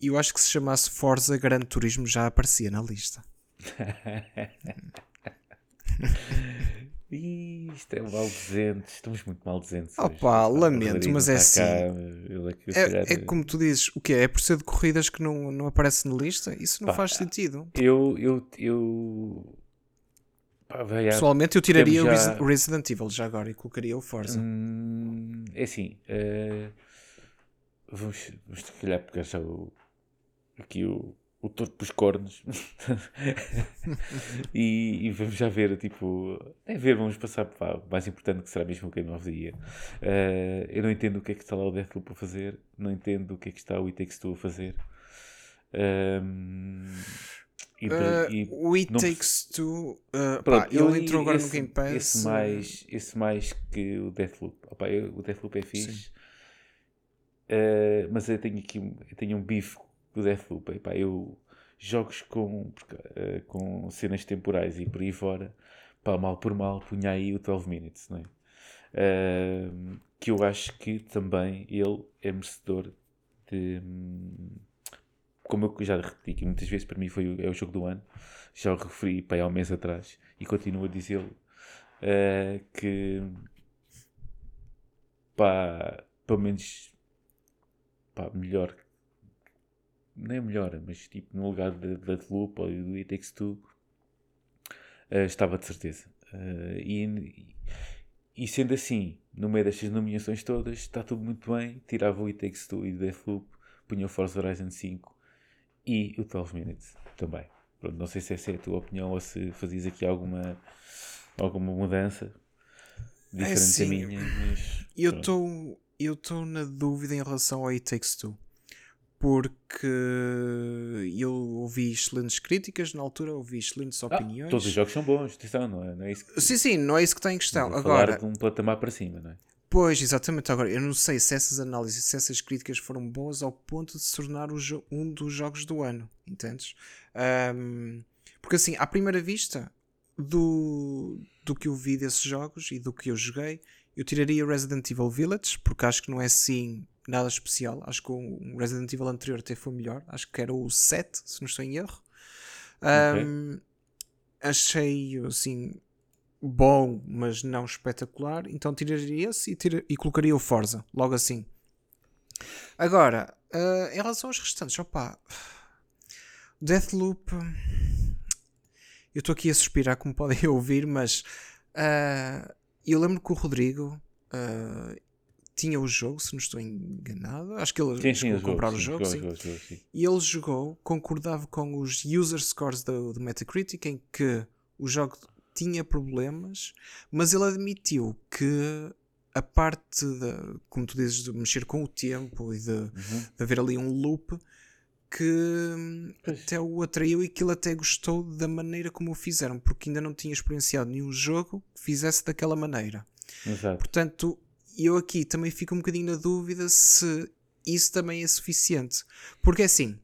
eu acho que se chamasse Forza Gran Turismo já aparecia na lista. [LAUGHS] Isto é maldizente, estamos muito maldizentes. Opa, hoje. lamento, mas é assim. Cá, é, é, como tu dizes, o que é? É por ser de corridas que não, não aparece na lista? Isso não Pá, faz sentido. Eu. eu, eu... Pá, vai, Pessoalmente, eu tiraria já... o Resident Evil já agora e colocaria o Forza. Hum, é assim. Uh, vamos, vamos calhar pegar já o, aqui o, o touro pelos cornos [LAUGHS] e, e, vamos já ver, tipo, é ver, vamos passar para o mais importante que será mesmo o Game of the Year. Uh, eu não entendo o que é que está lá o Deathloop a fazer, não entendo o que é que está o It Takes Two a fazer. Um, e, uh, e o It não... Takes Two, uh, pá, ele entrou agora esse, no Game Pass. Esse mais, esse mais que o Deathloop. Opa, eu, o Deathloop é fixe. Uh, mas eu tenho aqui eu tenho um bife do Deathloop. Epá, eu jogos com, uh, com cenas temporais e por aí fora, pá, mal por mal, punha aí o 12 Minutes, não é? Uh, que eu acho que também ele é merecedor de. Como eu já repeti que muitas vezes para mim foi é o jogo do ano, já o referi aí há um mês atrás e continuo a dizê-lo uh, que pá, pelo menos pá, melhor nem melhor, mas tipo no lugar da Deathloop ou do It Takes Two uh, estava de certeza. Uh, e, e sendo assim, no meio destas nomeações todas, está tudo muito bem. Tirava o It Takes Two e o Deathloop, punha o Forza Horizon 5 e o 12 Minutes também. Pronto, não sei se essa é a tua opinião ou se fazias aqui alguma, alguma mudança diferente é assim, da minha. Mas, eu estou eu estou na dúvida em relação ao It Takes Two porque eu ouvi excelentes críticas na altura, ouvi excelentes ah, opiniões. todos os jogos são bons, atenção, não é, não é isso que... Sim, sim, não é isso que está em questão. Vou Agora, falar de um patamar para cima, não é? Pois, exatamente. Agora, eu não sei se essas análises, se essas críticas foram boas ao ponto de se tornar um dos jogos do ano, entendes? Um, porque assim, à primeira vista, do, do que eu vi desses jogos e do que eu joguei, eu tiraria Resident Evil Village, porque acho que não é assim nada especial. Acho que o Resident Evil anterior até foi melhor. Acho que era o 7, se não estou em erro. Um, okay. Achei assim bom, mas não espetacular, então tiraria esse e, tira, e colocaria o Forza, logo assim. Agora, uh, em relação aos restantes, opá, Deathloop, eu estou aqui a suspirar, como podem [LAUGHS] ouvir, mas uh, eu lembro que o Rodrigo uh, tinha o jogo, se não estou enganado. Acho que ele sim, chegou a comprar o jogo, sim. Jogou, jogou, sim. E ele jogou, concordava com os user scores do, do Metacritic, em que o jogo tinha problemas, mas ele admitiu que a parte, de, como tu dizes, de mexer com o tempo e de, uhum. de haver ali um loop que pois. até o atraiu e que ele até gostou da maneira como o fizeram, porque ainda não tinha experienciado nenhum jogo que fizesse daquela maneira. Exato. Portanto, eu aqui também fico um bocadinho na dúvida se isso também é suficiente. Porque é assim,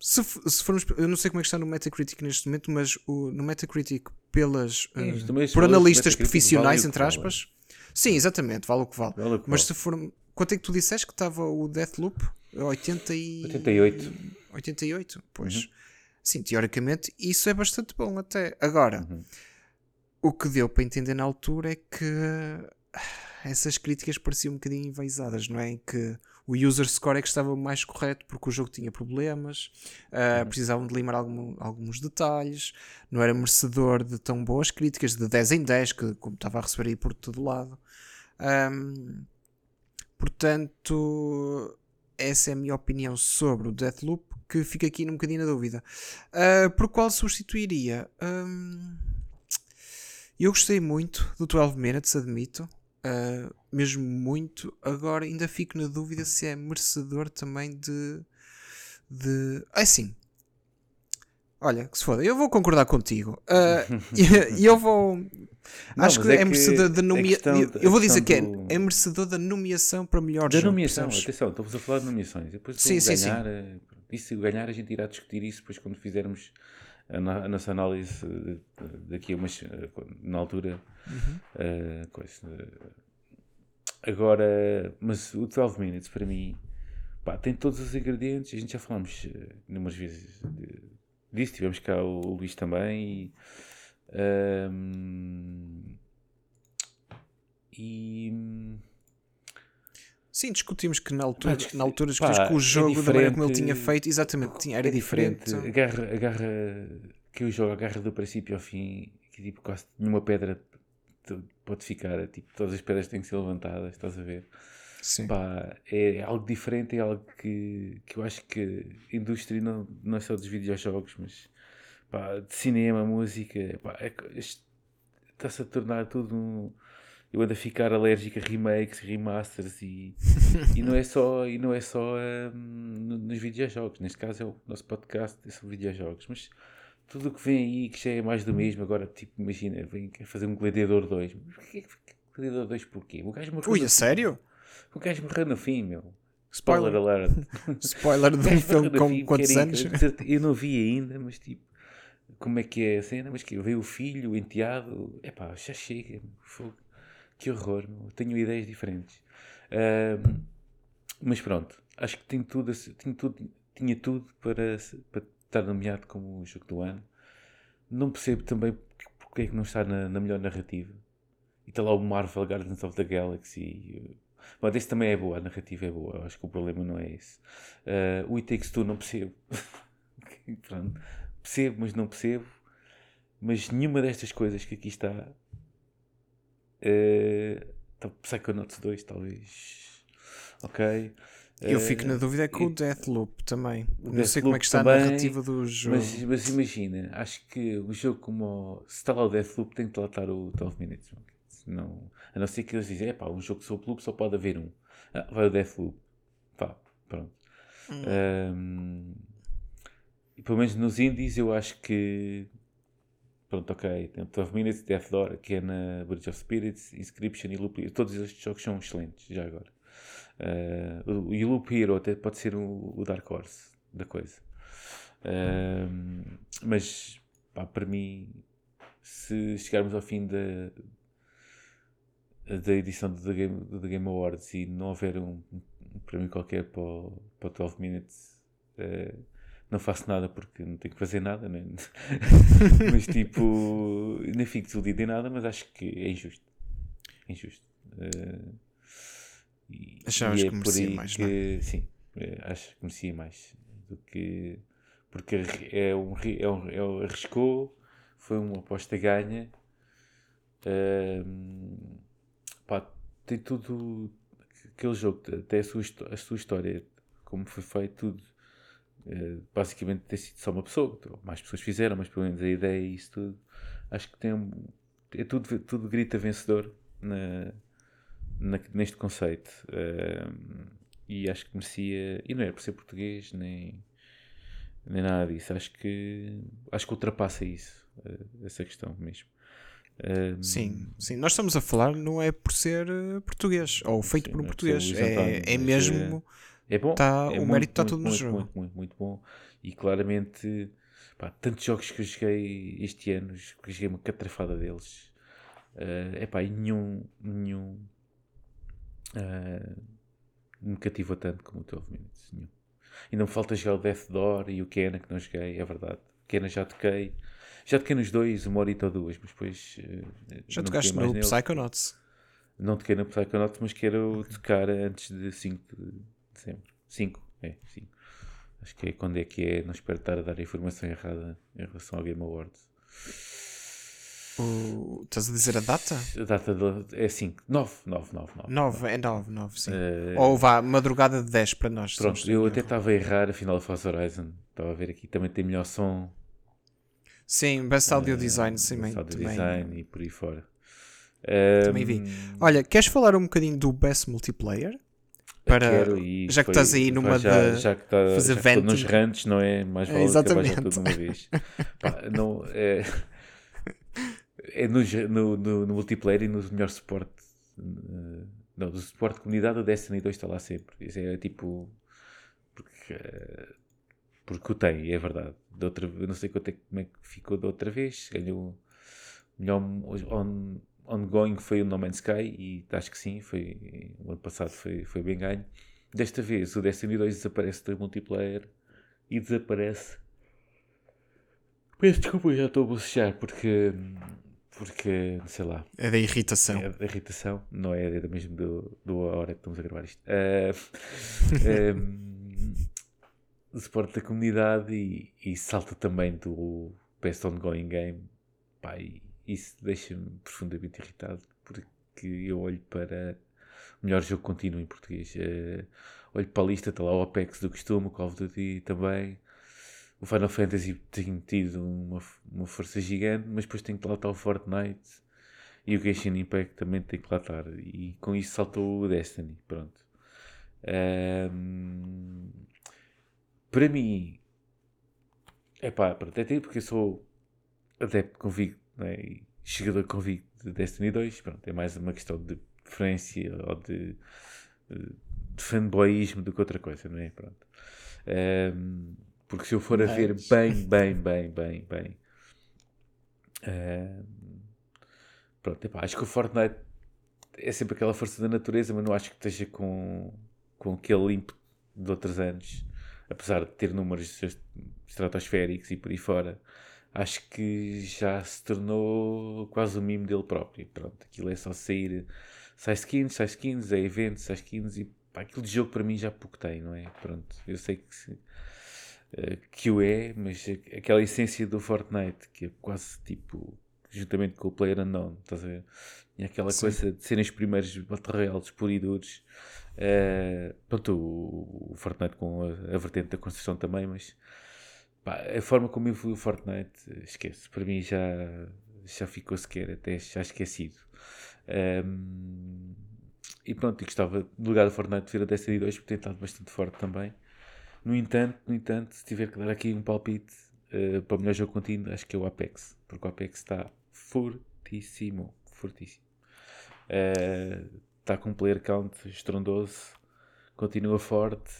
se, se formos, eu não sei como é que está no Metacritic neste momento, mas o, no Metacritic pelas uh, por analistas profissionais, vale entre aspas. Sim, exatamente, vale o que vale. vale o que mas vale. se for. Quanto é que tu disseste que estava o Deathloop? 80 e... 88. 88, pois. Uhum. Sim, teoricamente isso é bastante bom até. Agora, uhum. o que deu para entender na altura é que essas críticas pareciam um bocadinho envaisadas, não é? Em que o user score é que estava mais correto porque o jogo tinha problemas, uh, precisavam de limar algum, alguns detalhes, não era merecedor de tão boas críticas, de 10 em 10, que como estava a receber aí por todo lado. Um, portanto, essa é a minha opinião sobre o Deathloop, que fica aqui num bocadinho na dúvida. Uh, por qual substituiria? Um, eu gostei muito do 12 Minutes, admito uh, mesmo muito. Agora ainda fico na dúvida se é merecedor também de. de... É assim. Olha, que se foda, eu vou concordar contigo. Uh, [LAUGHS] e eu vou. Não, acho que é, é merecedor da nomeação. Eu vou dizer que é, do... é merecedor da nomeação para melhor da jogo. Da nomeação, atenção, estamos a falar de nomeações. Depois sim, sim, ganhar, sim. Eh, se ganhar, a gente irá discutir isso depois quando fizermos a, nossa análise daqui a umas. Eh, na altura. Uhum. Uh, coisa, Agora, mas o 12 Minutes para mim pá, tem todos os ingredientes. A gente já falámos numas vezes disso. Tivemos cá o, o Luís também. E, um, e Sim, discutimos que na altura, na altura pá, que o é jogo, é da maneira como ele tinha feito, exatamente, tinha, era é diferente. diferente. Agarra, agarra, que o jogo agarra do princípio ao fim, que tipo, quase nenhuma pedra pode ficar, tipo, todas as pedras têm que ser levantadas, estás a ver? Sim. Pá, é algo diferente, é algo que, que eu acho que a indústria não, não é só dos videojogos, mas pá, de cinema, música, pá, é, está-se a tornar tudo um. Eu ando a ficar alérgico a remakes, remasters e, e não é só, e não é só um, nos videojogos. Neste caso é o nosso podcast é sobre videojogos, mas tudo o que vem aí que já é mais do mesmo, agora, tipo, imagina, vem fazer um Gladiador 2. Mas Gladiador 2 porquê? O gajo morreu. Ui, a sério? O gajo morreu no fim, meu. Spoiler, Spoiler alert. [LAUGHS] Spoiler de um filme com fim, quantos anos? Eu não vi ainda, mas tipo, como é que é a cena? Mas que veio o filho, o enteado. É pá, já chega. Fogo. Que horror, meu. Tenho ideias diferentes. Uh, mas pronto, acho que tem tudo, tinha tudo, tinha tudo para, para estar nomeado como o jogo do ano. Não percebo também porque é que não está na, na melhor narrativa. E está lá o Marvel Guardians of the Galaxy. Mas esse também é boa, a narrativa é boa. Acho que o problema não é esse. Uh, o It Takes Two não percebo. [LAUGHS] Pronto. Percebo, mas não percebo. Mas nenhuma destas coisas que aqui está. Uh, Psychonauts 2, talvez. Ok. Eu fico na dúvida é com o Deathloop também. O não Death sei como é que está também, a narrativa do jogo. Mas, mas, imagina, acho que o jogo como. Se está lá o Deathloop, tem que lá estar o 12 Minutes. Não, a não ser que eles dizem, é pá, um jogo sobre loop só pode haver um. Ah, vai o Deathloop. Pá, pronto. Hum. Um, e pelo menos nos indies eu acho que pronto, ok, tem 12 Minutes, Death Door, que é na Bridge of Spirits, Inscription e Loop Hero. Todos estes jogos são excelentes, já agora. Uh, e o Loop Hero até pode ser o, o Dark Horse da coisa. Uh, mas, pá, para mim, se chegarmos ao fim da, da edição do The Game, do The Game Awards e não houver um, um prémio qualquer para, o, para 12 Minutes, uh, não faço nada porque não tenho que fazer nada, né? [LAUGHS] mas tipo, nem fico desiludido em nada, mas acho que é injusto. É injusto. Uh, e, Achavas e é que merecia mais, que, não é? Sim, é, acho que merecia mais do que. Porque é um, é um, é um arriscou, foi uma aposta ganha. Uh, pá, tem tudo. Aquele jogo, até a sua, a sua história, como foi feito, tudo eh, basicamente ter sido só uma pessoa, mais pessoas fizeram, mas pelo menos a ideia e isso tudo, acho que tem um, é tudo, tudo grita vencedor na, na neste conceito. Uh, e acho que merecia, e não é por ser português, nem, nem nada disso, acho que acho que ultrapassa isso, uh, essa questão mesmo. sim, sim, nós estamos a falar não é por ser português ou feito sim, por um é português, é, é mesmo é bom. Tá, é o muito, mérito está todo no muito, jogo. Muito, muito, muito bom. E claramente, pá, tantos jogos que eu joguei este ano, que joguei uma catrafada deles. Uh, epá, e nenhum, nenhum uh, me cativou tanto como o 12 Minutes. Nenhum. Ainda me falta jogar o Death Door e o Kena, que não joguei, é verdade. Kena já toquei. Já toquei nos dois, uma horita ou duas, mas depois. Uh, já tocaste no Psychonauts? Não toquei no Psychonauts, mas quero okay. tocar antes de 5 de sempre. 5, é, 5. Acho que é quando é que é, não espero estar a dar a informação errada em relação ao Game Awards. O... Estás a dizer a data? A data de, é 5, 9, 9, 9, 9. 9, é 9, 9, sim. Uh... Ou vá, madrugada de 10 para nós. Pronto, eu até estava a errar, afinal, Forza Horizon. Estava a ver aqui, também tem melhor som. Sim, Best Audio uh, Design, sim, Best Audio também. Design e por aí fora. Também vi. Olha, queres falar um bocadinho do Best Multiplayer? Para já que estás aí numa já, de já que tá, fazer já nos rantes, não é? Mais vale é, exatamente. tudo uma vez. Pá, não, é, é no, no, no, no, multiplayer e no melhor suporte. Uh, não, do suporte de comunidade, o Destiny 2 está lá sempre. Isso é tipo. Porque, uh, porque o tem, é verdade. De outra, não sei quanto é, como é que ficou da outra vez. Ganhou melhor on, ongoing foi o No Man's Sky e acho que sim, foi, o ano passado foi, foi bem ganho. Desta vez o Destiny 2 desaparece do multiplayer e desaparece. Peço desculpa, já estou a bocejar porque. Porque, sei lá. É da irritação. É da irritação, não é, é mesmo do, do hora que estamos a gravar isto. Uh, um, [LAUGHS] o suporte da comunidade e, e salta também do Best Ongoing Game. Pá, e, isso deixa-me profundamente irritado porque eu olho para o melhor jogo contínuo em português. Uh, olho para a lista, está lá o Apex do costume, o Call of Duty também. O Final Fantasy tem tido uma, uma força gigante, mas depois tem que lá estar o Fortnite e o Genshin Impact também tem que lá estar. E com isso saltou o Destiny. Pronto. Um, para mim, é pá, até porque eu sou adepto convicto né? e jogador convicto de Destiny 2. Pronto, é mais uma questão de preferência ou de, de fanboyismo do que outra coisa, não é? Pronto. Um, porque se eu for a ver bem, bem, bem, bem, bem. Um, pronto, epá, acho que o Fortnite é sempre aquela força da natureza, mas não acho que esteja com, com aquele limpo de outros anos, apesar de ter números estratosféricos e por aí fora acho que já se tornou quase o mimo dele próprio. Pronto, aquilo é só sair, sai skins, sai skins, é eventos, sai skins e pá, aquilo de jogo para mim já pouco tem, não é? Pronto, eu sei que, se, uh, que o é, mas aquela essência do Fortnite que é quase tipo, juntamente com o Player Unknown, estás a ver? E aquela Sim. coisa de serem os primeiros Battle Royales puros e duros. Uh, pronto, o, o, Fortnite com a, a vertente da construção também, mas Pá, a forma como eu fui o Fortnite, esquece, para mim já, já ficou sequer, até já esquecido. Um, e pronto, e gostava, no lugar do Fortnite, ver a Destiny 2, porque tem estado bastante forte também. No entanto, no entanto, se tiver que dar aqui um palpite, uh, para o melhor jogo contínuo, acho que é o Apex. Porque o Apex está fortíssimo. Fortíssimo. Uh, está com um player count estrondoso. Continua forte.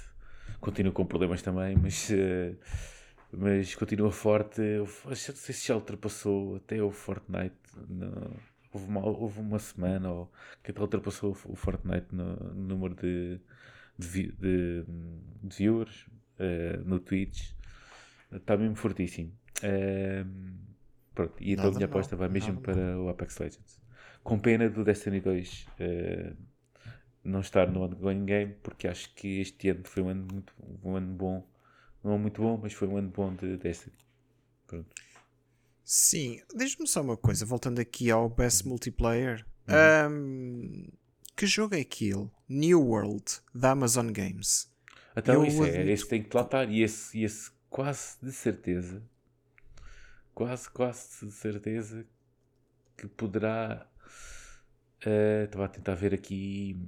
Continua com problemas também, mas, uh, mas continua forte. Eu não sei se já ultrapassou até o Fortnite. No, houve, uma, houve uma semana ou, que até ultrapassou o Fortnite no, no número de, de, de, de viewers uh, no Twitch. Está mesmo fortíssimo. Uh, pronto, e então a minha aposta vai mesmo para o Apex Legends. Com pena do Destiny 2 uh, eh, não estar no ongoing game, porque acho que este ano foi um ano muito um ano bom. Não muito bom, mas foi um ano bom de Destiny. Pronto. Sim, deixa-me só uma coisa, voltando aqui ao Best Multiplayer. Uhum. Um, que jogo é aquilo? New World, da Amazon Games. Então, isso é, esse tem que lá estar. E esse, esse quase de certeza, quase, quase de certeza que poderá. Uh, estava a tentar ver aqui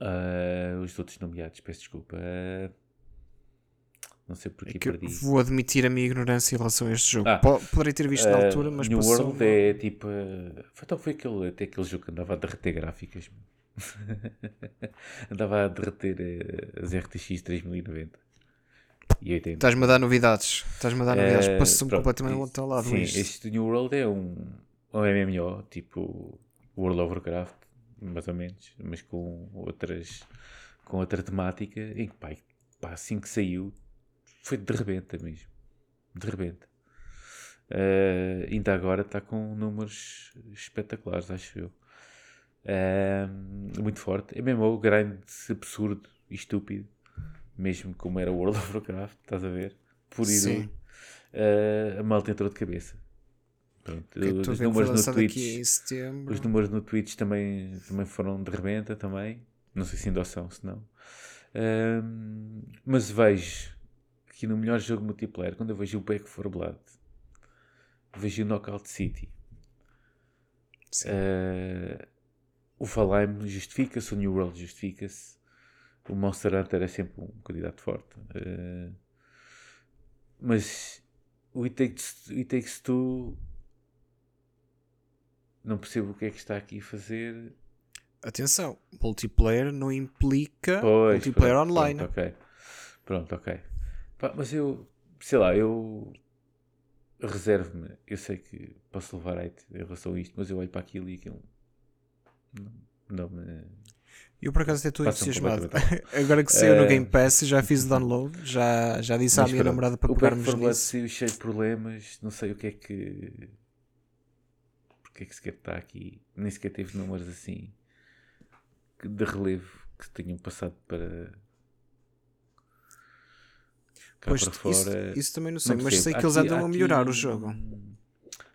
uh, os outros nomeados, peço desculpa. Uh, não sei porque é perdi. Vou admitir a minha ignorância em relação a este jogo. Ah, Poderei ter visto uh, na altura, mas New passou... World é tipo. Foi, então foi aquele, até aquele jogo que andava a derreter gráficas. [LAUGHS] andava a derreter as RTX 3090 e 80. Estás-me a dar novidades. Estás-me a dar novidades. Uh, Passou-me completamente ao outro lado. Sim, este New World é um, um MMO, tipo World of Warcraft, mais ou menos, mas com outras com outra temática em que pá, pá, assim que saiu foi de rebenta mesmo. De rebenta. Uh, ainda agora está com números espetaculares, acho eu. Uh, muito forte. É mesmo o grande absurdo e estúpido mesmo como era World of Warcraft, estás a ver? Por ir uh, a malta entrou de cabeça. Pronto, os números no Twitch, os números no Twitch também, também foram de rebenta também. Não sei se ainda são, se não. Uh, mas vejo que no melhor jogo multiplayer, quando eu vejo o Back for Blood, vejo o Knockout City. Uh, o Valheim justifica-se, o New World justifica-se o Monster Hunter é sempre um candidato forte. Uh, mas o It Takes, It Takes Two não percebo o que é que está aqui a fazer. Atenção, multiplayer não implica pois, multiplayer pronto, online. Pronto, ok. Pronto, ok. Pá, mas eu, sei lá, eu reservo-me. Eu sei que posso levar hate em relação a isto, mas eu olho para aquilo e aquilo não, não me eu por acaso até estou entusiasmado. [LAUGHS] Agora que saiu uh, no Game Pass, já fiz o [LAUGHS] download, já, já disse à minha pronto, namorada para pegarmos nisso. O saiu cheio de problemas, não sei o que é que... Porque é que sequer está aqui, nem sequer teve números assim de relevo que tenham passado para... Cá pois, para fora. Isso, isso, também não sei, não mas sei que aqui, eles andam a melhorar o jogo.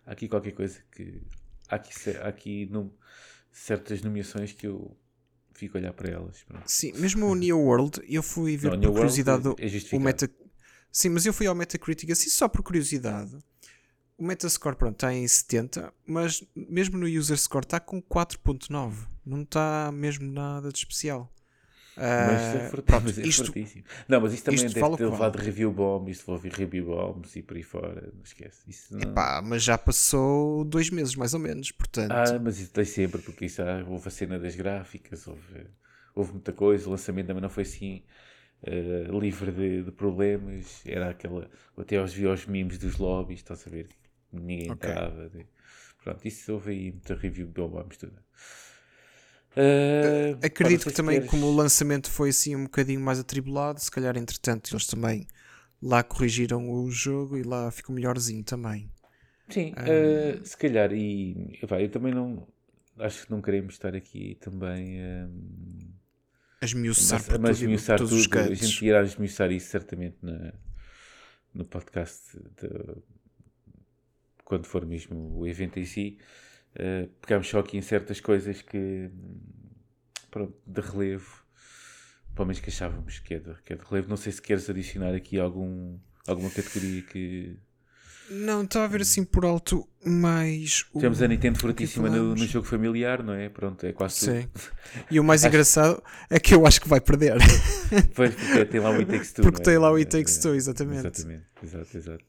Há aqui qualquer coisa que... Há aqui, há aqui num, certas nomeações que eu fico a olhar para elas. Pronto. Sim, mesmo o New World, eu fui ver não, por curiosidade é o Meta. Sim, mas eu fui ao Metacritic assim só por curiosidade. O Metascore pronto, está em 70, mas mesmo no User Score está com 4.9. Não está mesmo nada de especial. Mas é, ah, pronto, mas é isto, fortíssimo. Não, mas isto também isto deve ter levado review bombs, isto vou ouvir review bombs e por aí fora, não esquece. Isso não... Epá, mas já passou dois meses mais ou menos, portanto. Ah, mas isso tem sempre, porque isso ah, houve a cena das gráficas, houve, houve muita coisa, o lançamento também não foi assim uh, livre de, de, problemas, era aquela. Até aos vi os memes dos lobbies, estás a ver? Ninguém okay. entrava. Pronto, isso houve aí muita review bombs toda. Uh, Acredito que também, queres... como o lançamento foi assim um bocadinho mais atribulado, se calhar entretanto eles também lá corrigiram o jogo e lá ficou melhorzinho também. Sim, uh, se calhar, e vai, eu também não acho que não queremos estar aqui também um, a esmiuçar, mas, mas esmiuçar tudo, tudo a gente irá esmiuçar isso certamente na, no podcast de, quando for mesmo o evento em si. Uh, pegamos só aqui em certas coisas que, pronto, de relevo, pelo menos que achávamos que é, de, que é de relevo. Não sei se queres adicionar aqui algum, alguma categoria que. Não, estava a ver assim por alto mais. O... Temos a Nintendo fortíssima no, no, jogo familiar, não é? Pronto, é quase Sim. Tudo. E o mais [LAUGHS] acho... engraçado é que eu acho que vai perder. Pois, porque tem lá o It Takes Two. Porque é? tem lá o It Takes Two, exatamente. Exatamente, exato, exato.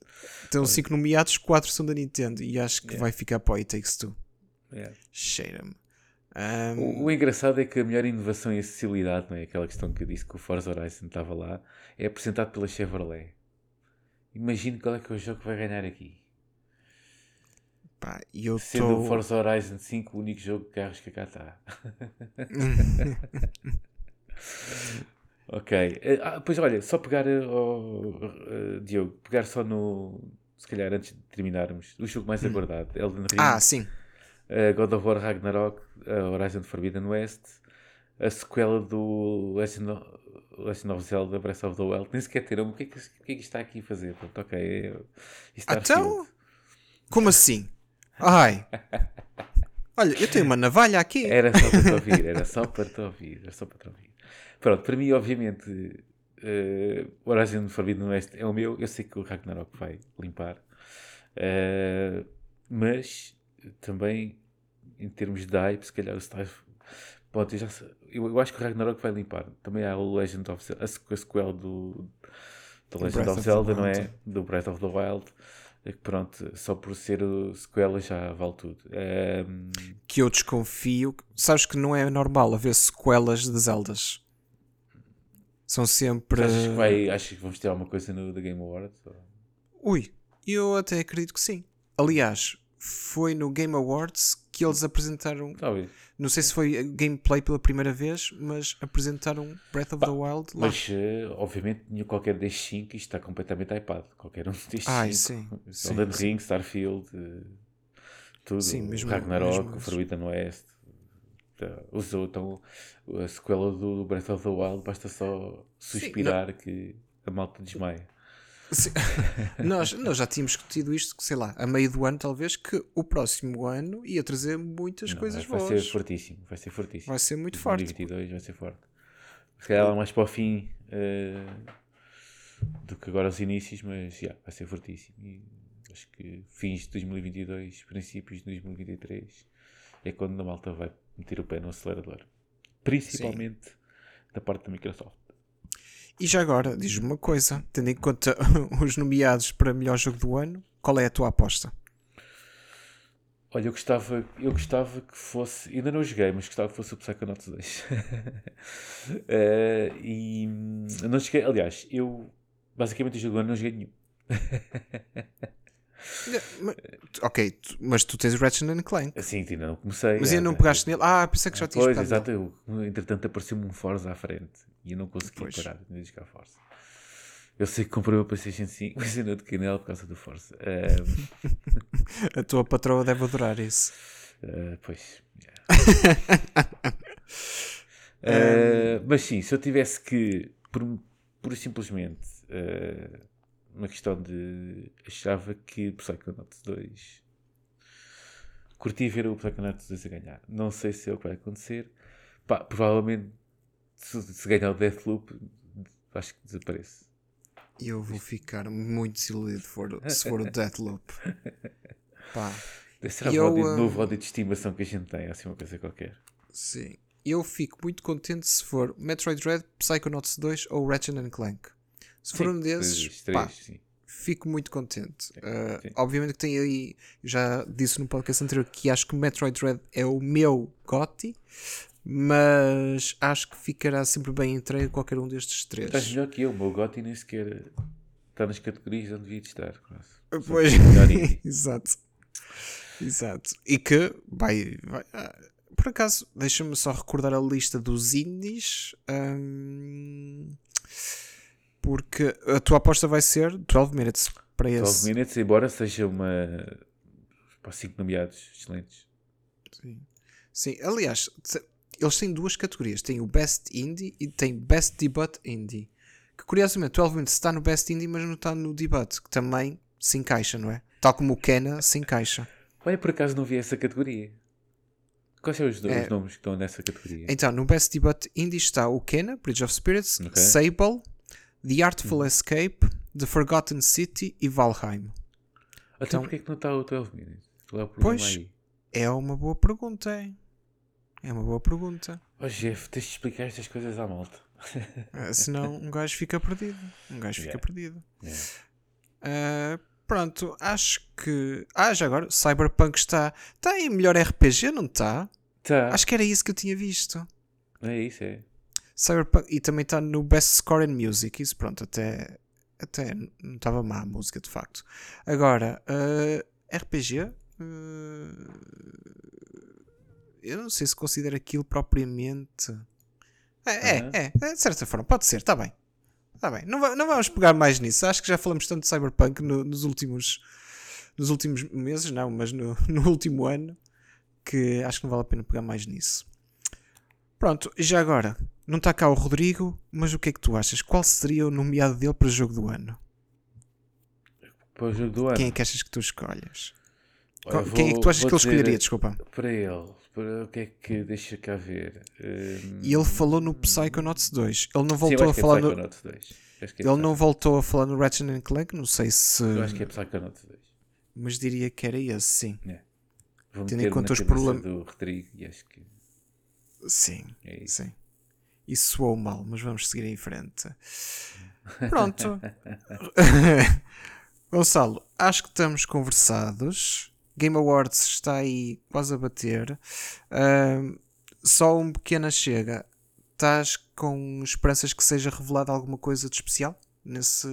Então, 5 nomeados, 4 são da Nintendo e acho que yeah. vai ficar para o It Takes Two. Yeah. Cheira-me. Um... O, o, engraçado é que a melhor inovação e acessibilidade, não é? aquela questão que eu disse que o Forza Horizon estava lá, é apresentado pela Chevrolet. Imagino qual é que é o jogo que vai ganhar aqui. Pá, eu Sendo tô... o Forza Horizon 5 o único jogo de carros que cá está. [LAUGHS] ok. Eh, ah, pois olha, só pegar, oh, uh, Diogo, pegar só no. Se calhar antes de terminarmos, o jogo mais hum. aguardado, Elden Ring. Ah, sim. Uh, God of War Ragnarok, uh, Horizon Forbidden West, a sequela do Legend of, Legend of Zelda Breath of the Wild. Nem sequer ter um. O que é que, o que, é que está aqui a fazer? Pronto, ok. É, então, como assim? Ai. Olha, eu tenho uma navalha aqui. Era só para te ouvir, era só para te ouvir, era só para te ouvir. Pronto, para mim, obviamente, uh, Horizon Forbidden West é o meu. Eu sei que o Ragnarok vai limpar. Uh, mas também, em termos de hype, se calhar o Style. Pode, eu, já, eu, eu, acho que o Ragnarok vai limpar. Também há o Legend of Zelda, a sequel do, Legend of Zelda, não é? Do Breath of the Wild. É que pronto, só por ser sequela já vale tudo. É... Que eu desconfio. Sabes que não é normal haver sequelas de Zeldas. São sempre. Achas que, vai, achas que vamos ter alguma coisa no The Game Awards? Ou... Ui, eu até acredito que sim. Aliás, foi no Game Awards que eles apresentaram. Talvez. Não sei se foi gameplay pela primeira vez, mas apresentaram Breath of the Wild lá. Mas, uh, obviamente, qualquer destes 5 isto está completamente hypado. Qualquer um destes 5. [LAUGHS] Elden Ring, Starfield, uh, tudo. Sim, mesmo, Ragnarok, mesmo Forbidden West. Usou então a sequela do Breath of the Wild. Basta só suspirar sim, que a malta desmaia. [LAUGHS] nós, nós já tínhamos discutido isto, sei lá, a meio do ano, talvez, que o próximo ano ia trazer muitas não, coisas vai, boas. Vai ser fortíssimo, vai ser fortíssimo. Vai ser muito forte. 2022 vai ser forte. Se calhar mais para o fim uh, do que agora os inícios, mas yeah, vai ser fortíssimo. E acho que fins de 2022, princípios de 2023 é quando a malta vai meter o pé no acelerador. Principalmente Sim. da parte da Microsoft. E já agora, diz-me uma coisa, tendo em conta [LAUGHS] os nomeados para melhor jogo do ano, qual é a tua aposta? Olha, eu gostava, eu gostava que fosse, ainda não joguei, mas gostava que fosse o Psychonauts 2. uh, [LAUGHS] e não joguei, aliás, eu basicamente o jogo do ano não joguei nenhum. ok, mas tu tens Ratchet and Clank. Sim, ainda não comecei. Mas ainda não pegaste nele? Ah, pensei que já tinhas Pois, exato. Eu, entretanto apareceu-me um Forza à frente e eu não consegui pois. parar de jogar Forza. Eu sei que comprei uma PlayStation 5, mas ainda toquei nela por causa do Forza. Um... [LAUGHS] A tua patroa deve adorar isso. Uh, pois. Yeah. uh, [LAUGHS] mas sim, se eu tivesse que, por, por simplesmente. Uh, uma questão de. Achava que Psychonauts 2. Curti ver o Psychonauts 2 a ganhar. Não sei se é o que vai acontecer. Pá, provavelmente, se, se ganhar o Deathloop, acho que desaparece. Eu vou ficar muito desiludido for, se for o [LAUGHS] Deathloop. Pá. Deve ser o um... novo ódio de estimação que a gente tem, assim uma coisa qualquer. Sim. Eu fico muito contente se for Metroid Dread, Psychonauts 2 ou Ratchet Clank. Se for um desses, três, pá, fico muito contente. Uh, obviamente que tem aí, já disse no podcast anterior que acho que Metroid Dread é o meu GOTY, mas acho que ficará sempre bem entregue qualquer um destes três. Estás melhor que eu, o meu GOTY nem sequer está nas categorias onde devia estar. Quase. Pois, [LAUGHS] exato. Exato. E que vai. vai uh, por acaso, deixa-me só recordar a lista dos indies. Um, porque a tua aposta vai ser 12 minutes para esse. 12 minutes, embora seja uma. para 5 nomeados excelentes. Sim. Sim, aliás, eles têm duas categorias: tem o Best Indie e tem Best Debut Indie. Que curiosamente, 12 minutes está no Best Indie, mas não está no Debut, que também se encaixa, não é? Tal como o Kena se encaixa. Olha, por acaso não vi essa categoria. Quais são os, é, nomes que estão nessa categoria? Então, no Best Debut Indie está o Kena, Bridge of Spirits, okay. Sable, The Artful Escape, The Forgotten City e Valheim. Até então, porque é que não está o 12 Minutes? Qual é o problema pois, aí? É uma boa pergunta, hein? É uma boa pergunta. Oh, Jeff, tens de explicar estas coisas à malta. uh, senão um gajo fica perdido. Um gajo yeah. fica perdido. Yeah. Uh, pronto, acho que. Ah, já agora, Cyberpunk está. Está em melhor RPG, não está? Tá. Acho que era isso que eu tinha visto. É isso, é. Cyberpunk. E também está no Best Score in Music. Isso, pronto, até. Até não estava má a música, de facto. Agora, uh, RPG. Uh, eu não sei se considero aquilo propriamente. É, uhum. é, é, de certa forma, pode ser, está bem. Está bem. Não, não vamos pegar mais nisso. Acho que já falamos tanto de Cyberpunk no, nos últimos nos últimos meses, não, mas no, [LAUGHS] no último ano, que acho que não vale a pena pegar mais nisso. Pronto, e já agora, não está cá o Rodrigo, mas o que é que tu achas? Qual seria o nomeado dele para o jogo do ano? Para o jogo do ano? Quem é que achas que tu escolhes? Qual, vou, quem é que tu achas que ele escolheria? Desculpa. Para ele, para o que é que deixa cá ver? Um... E ele falou no Psychonauts 2. Ele não voltou Sim, a falar é no. 2. É ele não voltou a falar no Ratchet Clank, não sei se. Eu acho que é Psychonauts 2. Mas diria que era esse, sim. É. Tendo em conta os problemas. do Rodrigo e acho que. Sim, é isso. sim. Isso soou mal, mas vamos seguir em frente. Pronto. [LAUGHS] [LAUGHS] Gonçalo, acho que estamos conversados. Game Awards está aí quase a bater. Uh, só um pequena chega. Estás com esperanças que seja revelada alguma coisa de especial nesse,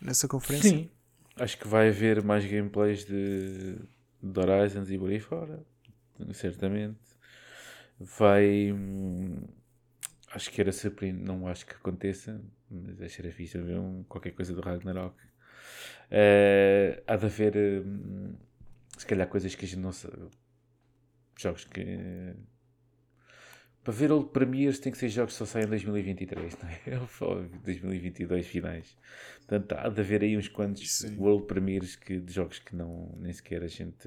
nessa conferência? Sim. Acho que vai haver mais gameplays de, de Horizons e por aí fora. Certamente. Vai. Hum, acho que era surpreendente. Não acho que aconteça. Mas era fixe ver um, qualquer coisa do Ragnarok. Uh, há de haver. Hum, se calhar coisas que a gente não sabe. Jogos que. Para ver Old Premiers tem que ser jogos que só saem em 2023, não é? [LAUGHS] 2022 finais. Portanto, há de haver aí uns quantos Sim. World Premiers que, de jogos que não, nem sequer a gente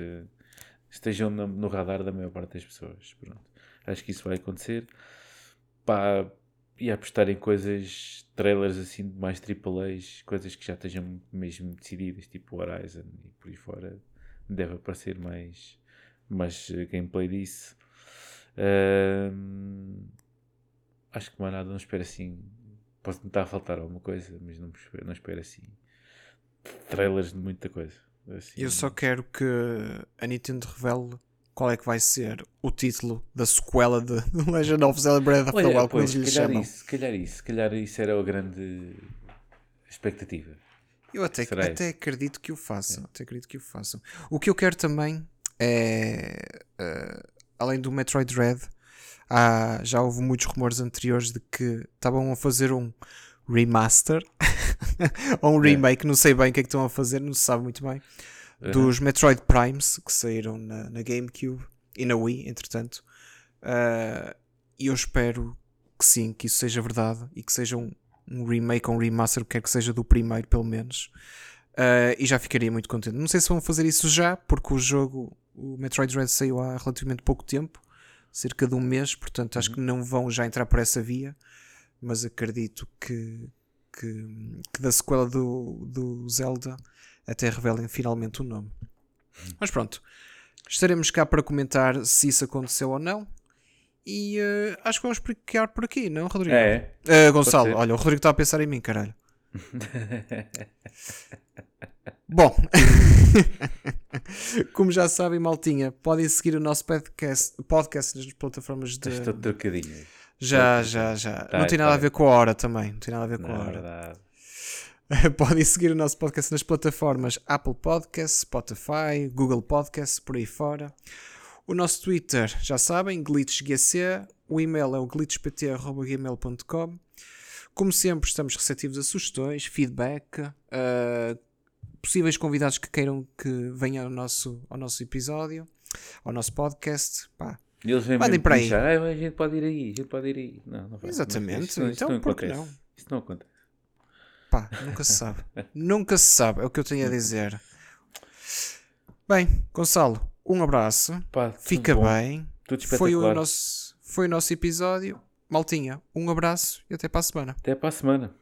estejam no, no radar da maior parte das pessoas. Pronto. Acho que isso vai acontecer. Pá, e apostar em coisas, trailers assim de mais AAAs, coisas que já estejam mesmo decididas, tipo Horizon e por aí fora deve aparecer mais, mais gameplay disso. Uh, acho que mais nada, não espero assim. Posso tentar faltar alguma coisa, mas não espero, não espero assim. Trailers de muita coisa. Assim, Eu só quero que a Nintendo revele qual é que vai ser o título da sequela de [LAUGHS] Legend of Zelda Breath of the Wild, como eles lhe chamam. Isso, calhar isso, calhar isso era a grande expectativa. Eu até, até acredito que o façam. É. Até acredito que o façam. O que eu quero também é. Uh, além do Metroid Dread, há, já houve muitos rumores anteriores de que estavam a fazer um remaster [LAUGHS] ou um remake, é. não sei bem o que é que estão a fazer, não se sabe muito bem, uhum. dos Metroid Primes que saíram na, na GameCube e na Wii, entretanto. Uh, e eu espero que sim, que isso seja verdade e que seja um, um remake ou um remaster, o que quer que seja do primeiro, pelo menos. Uh, e já ficaria muito contente. Não sei se vão fazer isso já, porque o jogo, o Metroid Dread saiu há relativamente pouco tempo cerca de um mês, portanto acho uhum. que não vão já entrar por essa via, mas acredito que, que, que da sequela do, do Zelda até revelem finalmente o nome. Uhum. Mas pronto, estaremos cá para comentar se isso aconteceu ou não. E uh, acho que vamos ficar por aqui, não, Rodrigo? É. Uh, Gonçalo, olha, o Rodrigo está a pensar em mim, caralho. [LAUGHS] Bom, [LAUGHS] como já sabem, Maltinha, podem seguir o nosso podcast, podcast nas plataformas de. Estou trocadinho. Já, já, já. Tá, não tem nada tá. a ver com a hora também. Não tem nada a ver com não, a hora. Verdade. [LAUGHS] Podem seguir o nosso podcast nas plataformas Apple Podcasts, Spotify, Google Podcasts, por aí fora. O nosso Twitter, já sabem, glitchgc. O e-mail é o glitchpt.gmail.com. Como sempre, estamos receptivos a sugestões, feedback, uh, possíveis convidados que queiram que venham ao nosso, ao nosso episódio, ao nosso podcast. Pá, eles vêm Mandem para aí. Ah, a gente pode ir aí, a gente pode ir aí. Não, não Exatamente, isso, então não por que não? Isso não acontece. Pá, nunca se sabe. [LAUGHS] nunca se sabe, é o que eu tenho a dizer. Bem, Gonçalo, um abraço. Pá, Fica bom. bem. Foi o, nosso, foi o nosso episódio. Maltinha, um abraço e até para a semana. Até para a semana.